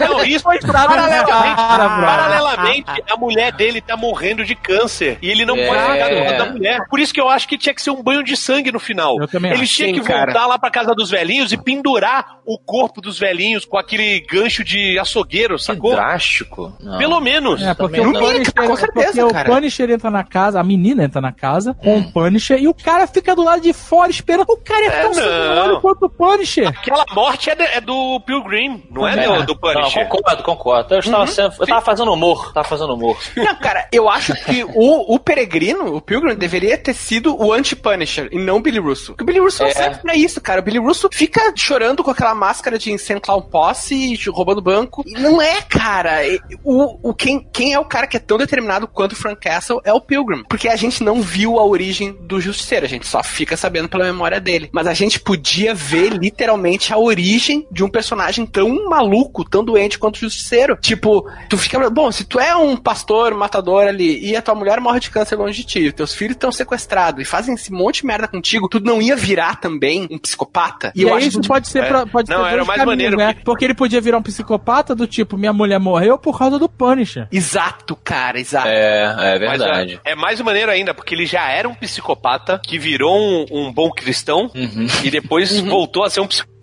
Não, isso <laughs> paralelamente, paralelamente, a mulher dele tá morrendo de câncer e ele não É. pode ficar do lado da mulher. Por isso que eu acho que tinha que ser um banho de sangue no final. Eu também ele tinha que cara. voltar lá pra casa dos velhinhos e pendurar o corpo dos velhinhos com aquele gancho de açougueiro, Que sacou? drástico. Não. Pelo menos. É, porque Também o não. Punisher, Com certeza, porque o cara. Punisher entra na casa, a menina entra na casa com o Punisher e o cara fica do lado de fora esperando. O cara é, É, tão sanguinário quanto o Punisher. Aquela morte é, de- é do Pilgrim, não é, Também do, acho. Do Não, Punisher. concordo, concordo. Eu, estava sendo- eu tava fazendo humor. Tava fazendo humor. Não, cara, eu acho que o, o Peregrino, o Pilgrim, deveria ter sido o anti-Punisher e não o Billy Russo. Porque o Billy Russo não É. serve pra isso, cara. O Billy Russo fica chorando com aquela máscara de Insane Clown Posse, e roubando banco. E não é, cara. O, o, quem, quem é o cara que é tão determinado quanto o Frank Castle é o Pilgrim. Porque a gente não viu a origem do Justiceiro, a gente só fica sabendo pela memória dele. Mas a gente podia ver literalmente a origem de um personagem tão maluco, tão doente quanto o Justiceiro. Tipo, tu fica. Bom, se tu é um pastor, matador ali, e a tua mulher morre de câncer longe de ti, teus filhos estão sequestrados e fazem esse monte de merda contigo, tu não ia virar também um psicopata? E, aí isso pode ser, é. pra, pode Não, ser era mais caminhos, maneiro né? que- Porque ele podia virar um psicopata do tipo, minha mulher morreu por causa do Punisher. Exato, cara, exato. É, é Mas verdade. é, é mais maneiro ainda, porque ele já era um psicopata que virou um, um bom cristão Uhum. e depois voltou a ser um psicopata.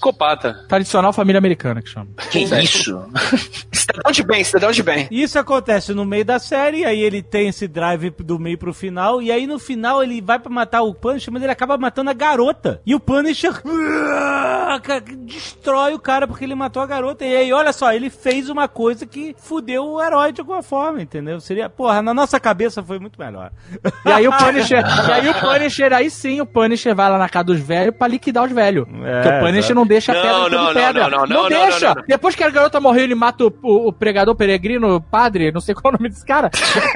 Tradicional família americana que chama. Que isso? <laughs> Cidadão de bem, cidadão de bem. Isso acontece no meio da série, aí ele tem esse drive do meio pro final, e aí no final ele vai pra matar o Punisher, mas ele acaba matando a garota. E o Punisher ah, destrói o cara porque ele matou a garota. E aí, olha só, ele fez uma coisa que fudeu o herói de alguma forma, entendeu? Seria, porra, na nossa cabeça foi muito melhor. E aí o Punisher, <laughs> e aí o Punisher, aí sim o Punisher vai lá na casa dos velhos pra liquidar os velhos. É, Porque o Punisher exato. não deixa a Não, pedra não, não, pedra. não, não, não, não, deixa. não, não. Depois que a garota morreu, ele mata o, o- o pregador peregrino, o padre, não sei <laughs> qual é o nome desse cara.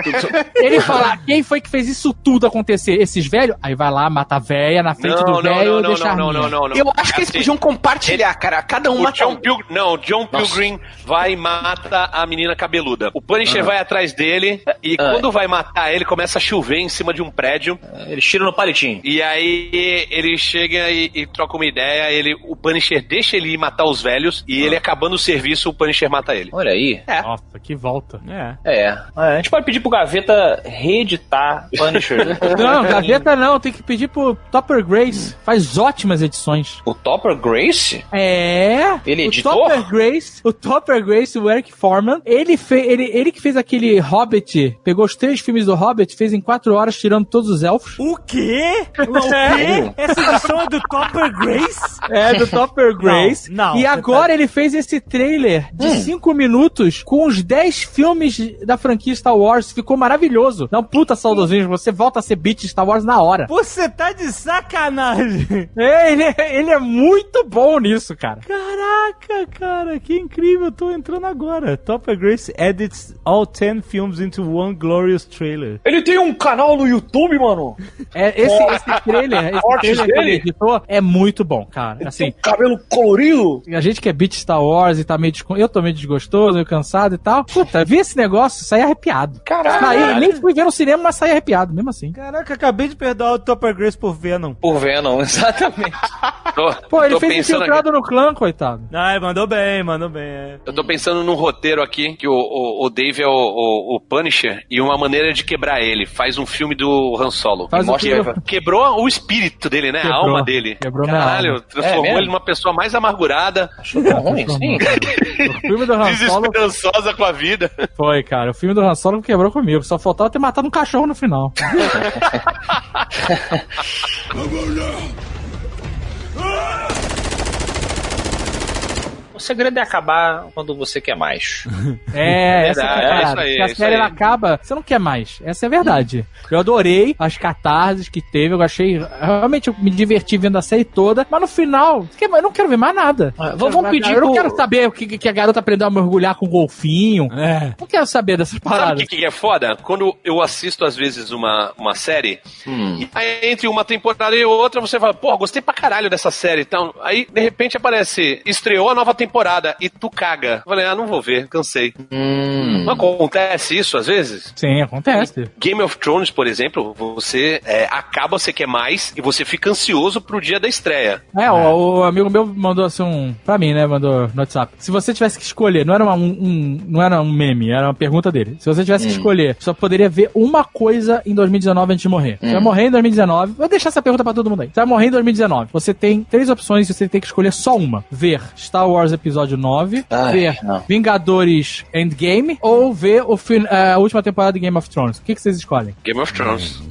<laughs> ele fala, quem foi que fez isso tudo acontecer? Esses velhos? Aí vai lá, mata a véia na frente Não, do não, velho não, e não, deixa não, não, não, não. Eu acho que eles Assim, podiam compartilhar, cara. Cada um O mata John um. Pilgrim, não, John Pilgrim vai e mata a menina cabeluda. O Punisher vai atrás dele e Ah. quando vai matar ele, começa a chover em cima de um prédio. Ele tira no palitinho. E aí ele chega e, e troca uma ideia. Ele, o Punisher deixa ele ir matar os velhos e ele acabando o serviço, o Punisher mata ele. Olha aí. É. Nossa, que volta. É. É. A gente pode pedir pro Gaveta reeditar Punisher. <laughs> Não, gaveta não, tem que pedir pro Topper Grace. Faz ótimas edições. o Topper Grace? É. Ele o editou? Topper Grace, o Topper Grace, o Eric Foreman, ele, fe, ele, ele que fez aquele Hobbit, pegou os três filmes do Hobbit, fez em quatro horas, tirando todos os elfos. O quê? O quê? Essa edição é do Topper Grace? É, do Topper Grace. Não, não, e agora ele fez esse trailer de cinco minutos com os 10 filmes da franquia Star Wars. Ficou maravilhoso. Um puta saudosismo. Você volta a ser beat de Star Wars na hora. Você tá de sacanagem. É, <laughs> ele, é- ele é muito bom nisso, cara. Caraca, cara, que incrível. Eu tô entrando agora. Topper Grace edits all 10 films into one glorious trailer. Ele tem um canal no YouTube, mano. É, esse, esse trailer, esse trailer que ele dele? editou é muito bom, cara. Assim, cabelo colorido. a gente que é beat Star Wars e tá meio desgo... eu tô meio desgostoso, meio cansado e tal. Puta, vi esse negócio, saí arrepiado. Caralho. Saí, nem fui ver no cinema, mas saí arrepiado, mesmo assim. Caraca, acabei de perdoar o Topper Grace por Venom. Por Venom, <laughs> exatamente. Tô, Pô, ele tô fez pensando aqui- infiltrado no clã, coitado. Ai, mandou bem, mandou bem. é. Eu tô pensando num roteiro aqui, que o, o, o Dave é o, o, o Punisher, e uma maneira de quebrar ele. Faz um filme do Han Solo. Faz E um mostra- filme- Quebrou o espírito dele, né? Quebrou. A alma dele. Quebrou Caralho, transformou É ele numa pessoa mais amargurada, Achou tão ruim, sim. O filme do Han Solo desesperançosa com a vida. foi, cara. O filme do Han Solo quebrou comigo. Só faltava ter matado um cachorro no final. <laughs> O segredo é acabar quando você quer mais. <laughs> É, essa é a verdade, é parada. isso aí, Porque a isso série aí. ela acaba, você não quer mais. Essa é a verdade. Eu adorei as catarses que teve, eu achei. Realmente eu me diverti vendo a série toda, mas no final, eu não quero ver mais nada. Ah, vamos- vamos pedir Eu não quero saber o que, que a garota aprendeu a mergulhar com golfinho. É. Não quero saber dessas Sabe o paradas. que, que é foda? Quando eu assisto, às vezes, uma, uma série, Hum. e aí, entre uma temporada e outra, você fala, pô, gostei pra caralho dessa série. Então, aí, de repente, aparece, estreou a nova temporada e tu caga. Eu falei, ah, não vou ver, cansei. Hum. Não acontece isso, às vezes? Sim, acontece. Game of Thrones, por exemplo, você é, acaba, você quer mais, e você fica ansioso pro dia da estreia. É, o, o amigo meu mandou assim um. Pra mim, né? Mandou no WhatsApp. Se você tivesse que escolher, não era uma- um, um- não era um meme, era uma pergunta dele. Se você tivesse que escolher, só poderia ver uma coisa em 2019 antes de morrer. Você vai morrer em 2019. Vou deixar essa pergunta pra todo mundo aí. Você vai morrer em 2019. Você tem três opções e você tem que escolher só uma: ver Star Wars Episódio 9, Ai, ver não. Vingadores Endgame ou ver o fin- eh, a última temporada de Game of Thrones. O que, que vocês escolhem? Game of Thrones.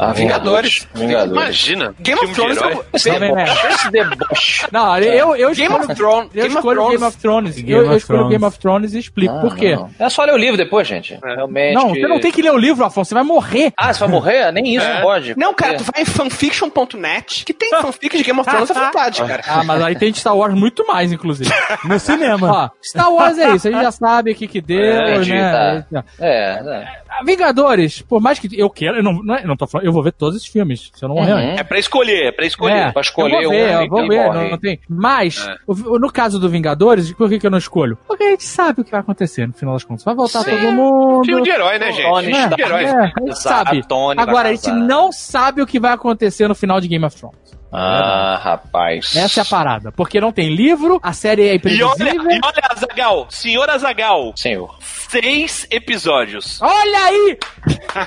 Ah, Vingadores. Vingadores. Imagina. Game of filme de Thrones herói. é Não, né? deboche. Esse deboche. Não, eu, eu Game escolho- of Thrones. Eu Game of escolho Thrones. Game of Thrones. Game eu, escolho Thrones. Game of Thrones e explico Ah, por quê. não. É só ler o livro depois, gente. Realmente. Não, você não tem que ler o livro, Afonso, você vai morrer. Ah, você vai morrer? Nem isso É. pode. Não, cara, É. tu vai em fanfiction.net, que tem fanfic de Game of Thrones à vontade, cara. Ah, mas aí tem de Star Wars muito mais, inclusive. <laughs> No cinema. Ó, Star Wars é isso, a gente já sabe o que que deu, É, entendi, né? É, é. Vingadores, por mais que eu queira, eu não, não, é- eu não tô falando, eu vou ver todos os filmes, se eu não morrer Uhum. antes. É pra escolher, é pra escolher. É, pra escolher eu vou ver, um, eu vou ver, não, não tem. Mas, É. no caso do Vingadores, por que, que eu não escolho? Porque a gente sabe o que vai acontecer no final das contas. Vai voltar Sim. todo mundo. Filme de herói, né, gente? Tony É, de herói. é, a gente sabe. Agora, a gente não sabe o que vai acontecer no final de Game of Thrones. Ah, rapaz. Essa é a parada. Porque não tem livro, a série é E olha, imprevisível. e olha, Azagal, senhor Azagal, Senhor. seis episódios. Olha aí!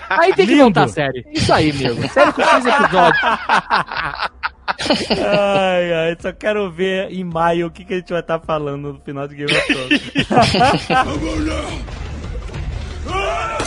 Aí tem que montar a série. Isso aí, amigo. Série com seis episódios. <laughs> Ai, ai, só quero ver em maio o que, que a gente vai estar falando no final de Game of Thrones. <laughs> <laughs>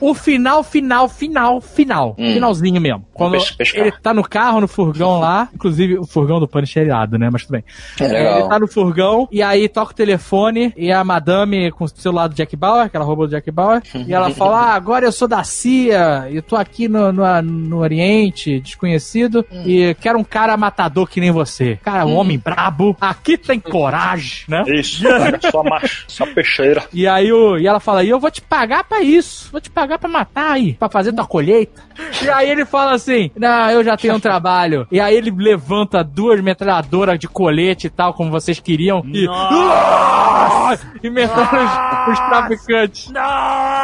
O final, final, final, final. Hum. Finalzinho mesmo. Quando ele tá no carro, no furgão lá. Inclusive, o furgão do Punisher irado, né? Mas tudo bem. É legal. Ele tá no furgão e aí toca o telefone e a madame com o celular do Jack Bauer, que ela roubou do Jack Bauer, e ela <laughs> fala: Ah, agora eu sou da CIA, eu tô aqui no, no, no Oriente, desconhecido, Hum. e quero um cara matador que nem você. Cara, um homem brabo, aqui tem coragem, né? Isso. só macho, só peixeira. E aí o, e ela fala, e eu vou te pagar pra isso, vou te pagar pra matar aí, pra fazer tua colheita. E aí ele fala assim, não, eu já tenho um trabalho. E aí ele levanta duas metralhadoras de colete e tal, como vocês queriam, e... Nossa! E metralha os, os traficantes. Nossa,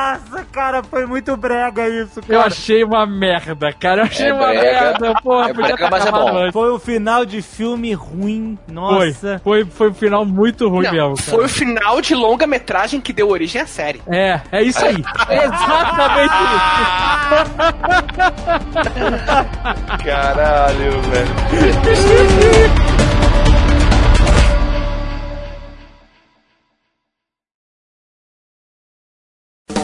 cara, foi muito brega isso, Eu cara. achei uma merda, cara. Eu achei É uma brega. merda. Porra, É podia brega, mas é bom. antes. Foi o final de filme ruim. Foi, Nossa. foi, foi um final muito ruim Não, mesmo. foi o final de longa-metragem que deu origem à série. É, é isso aí. É exatamente <laughs> Caralho, velho. <laughs>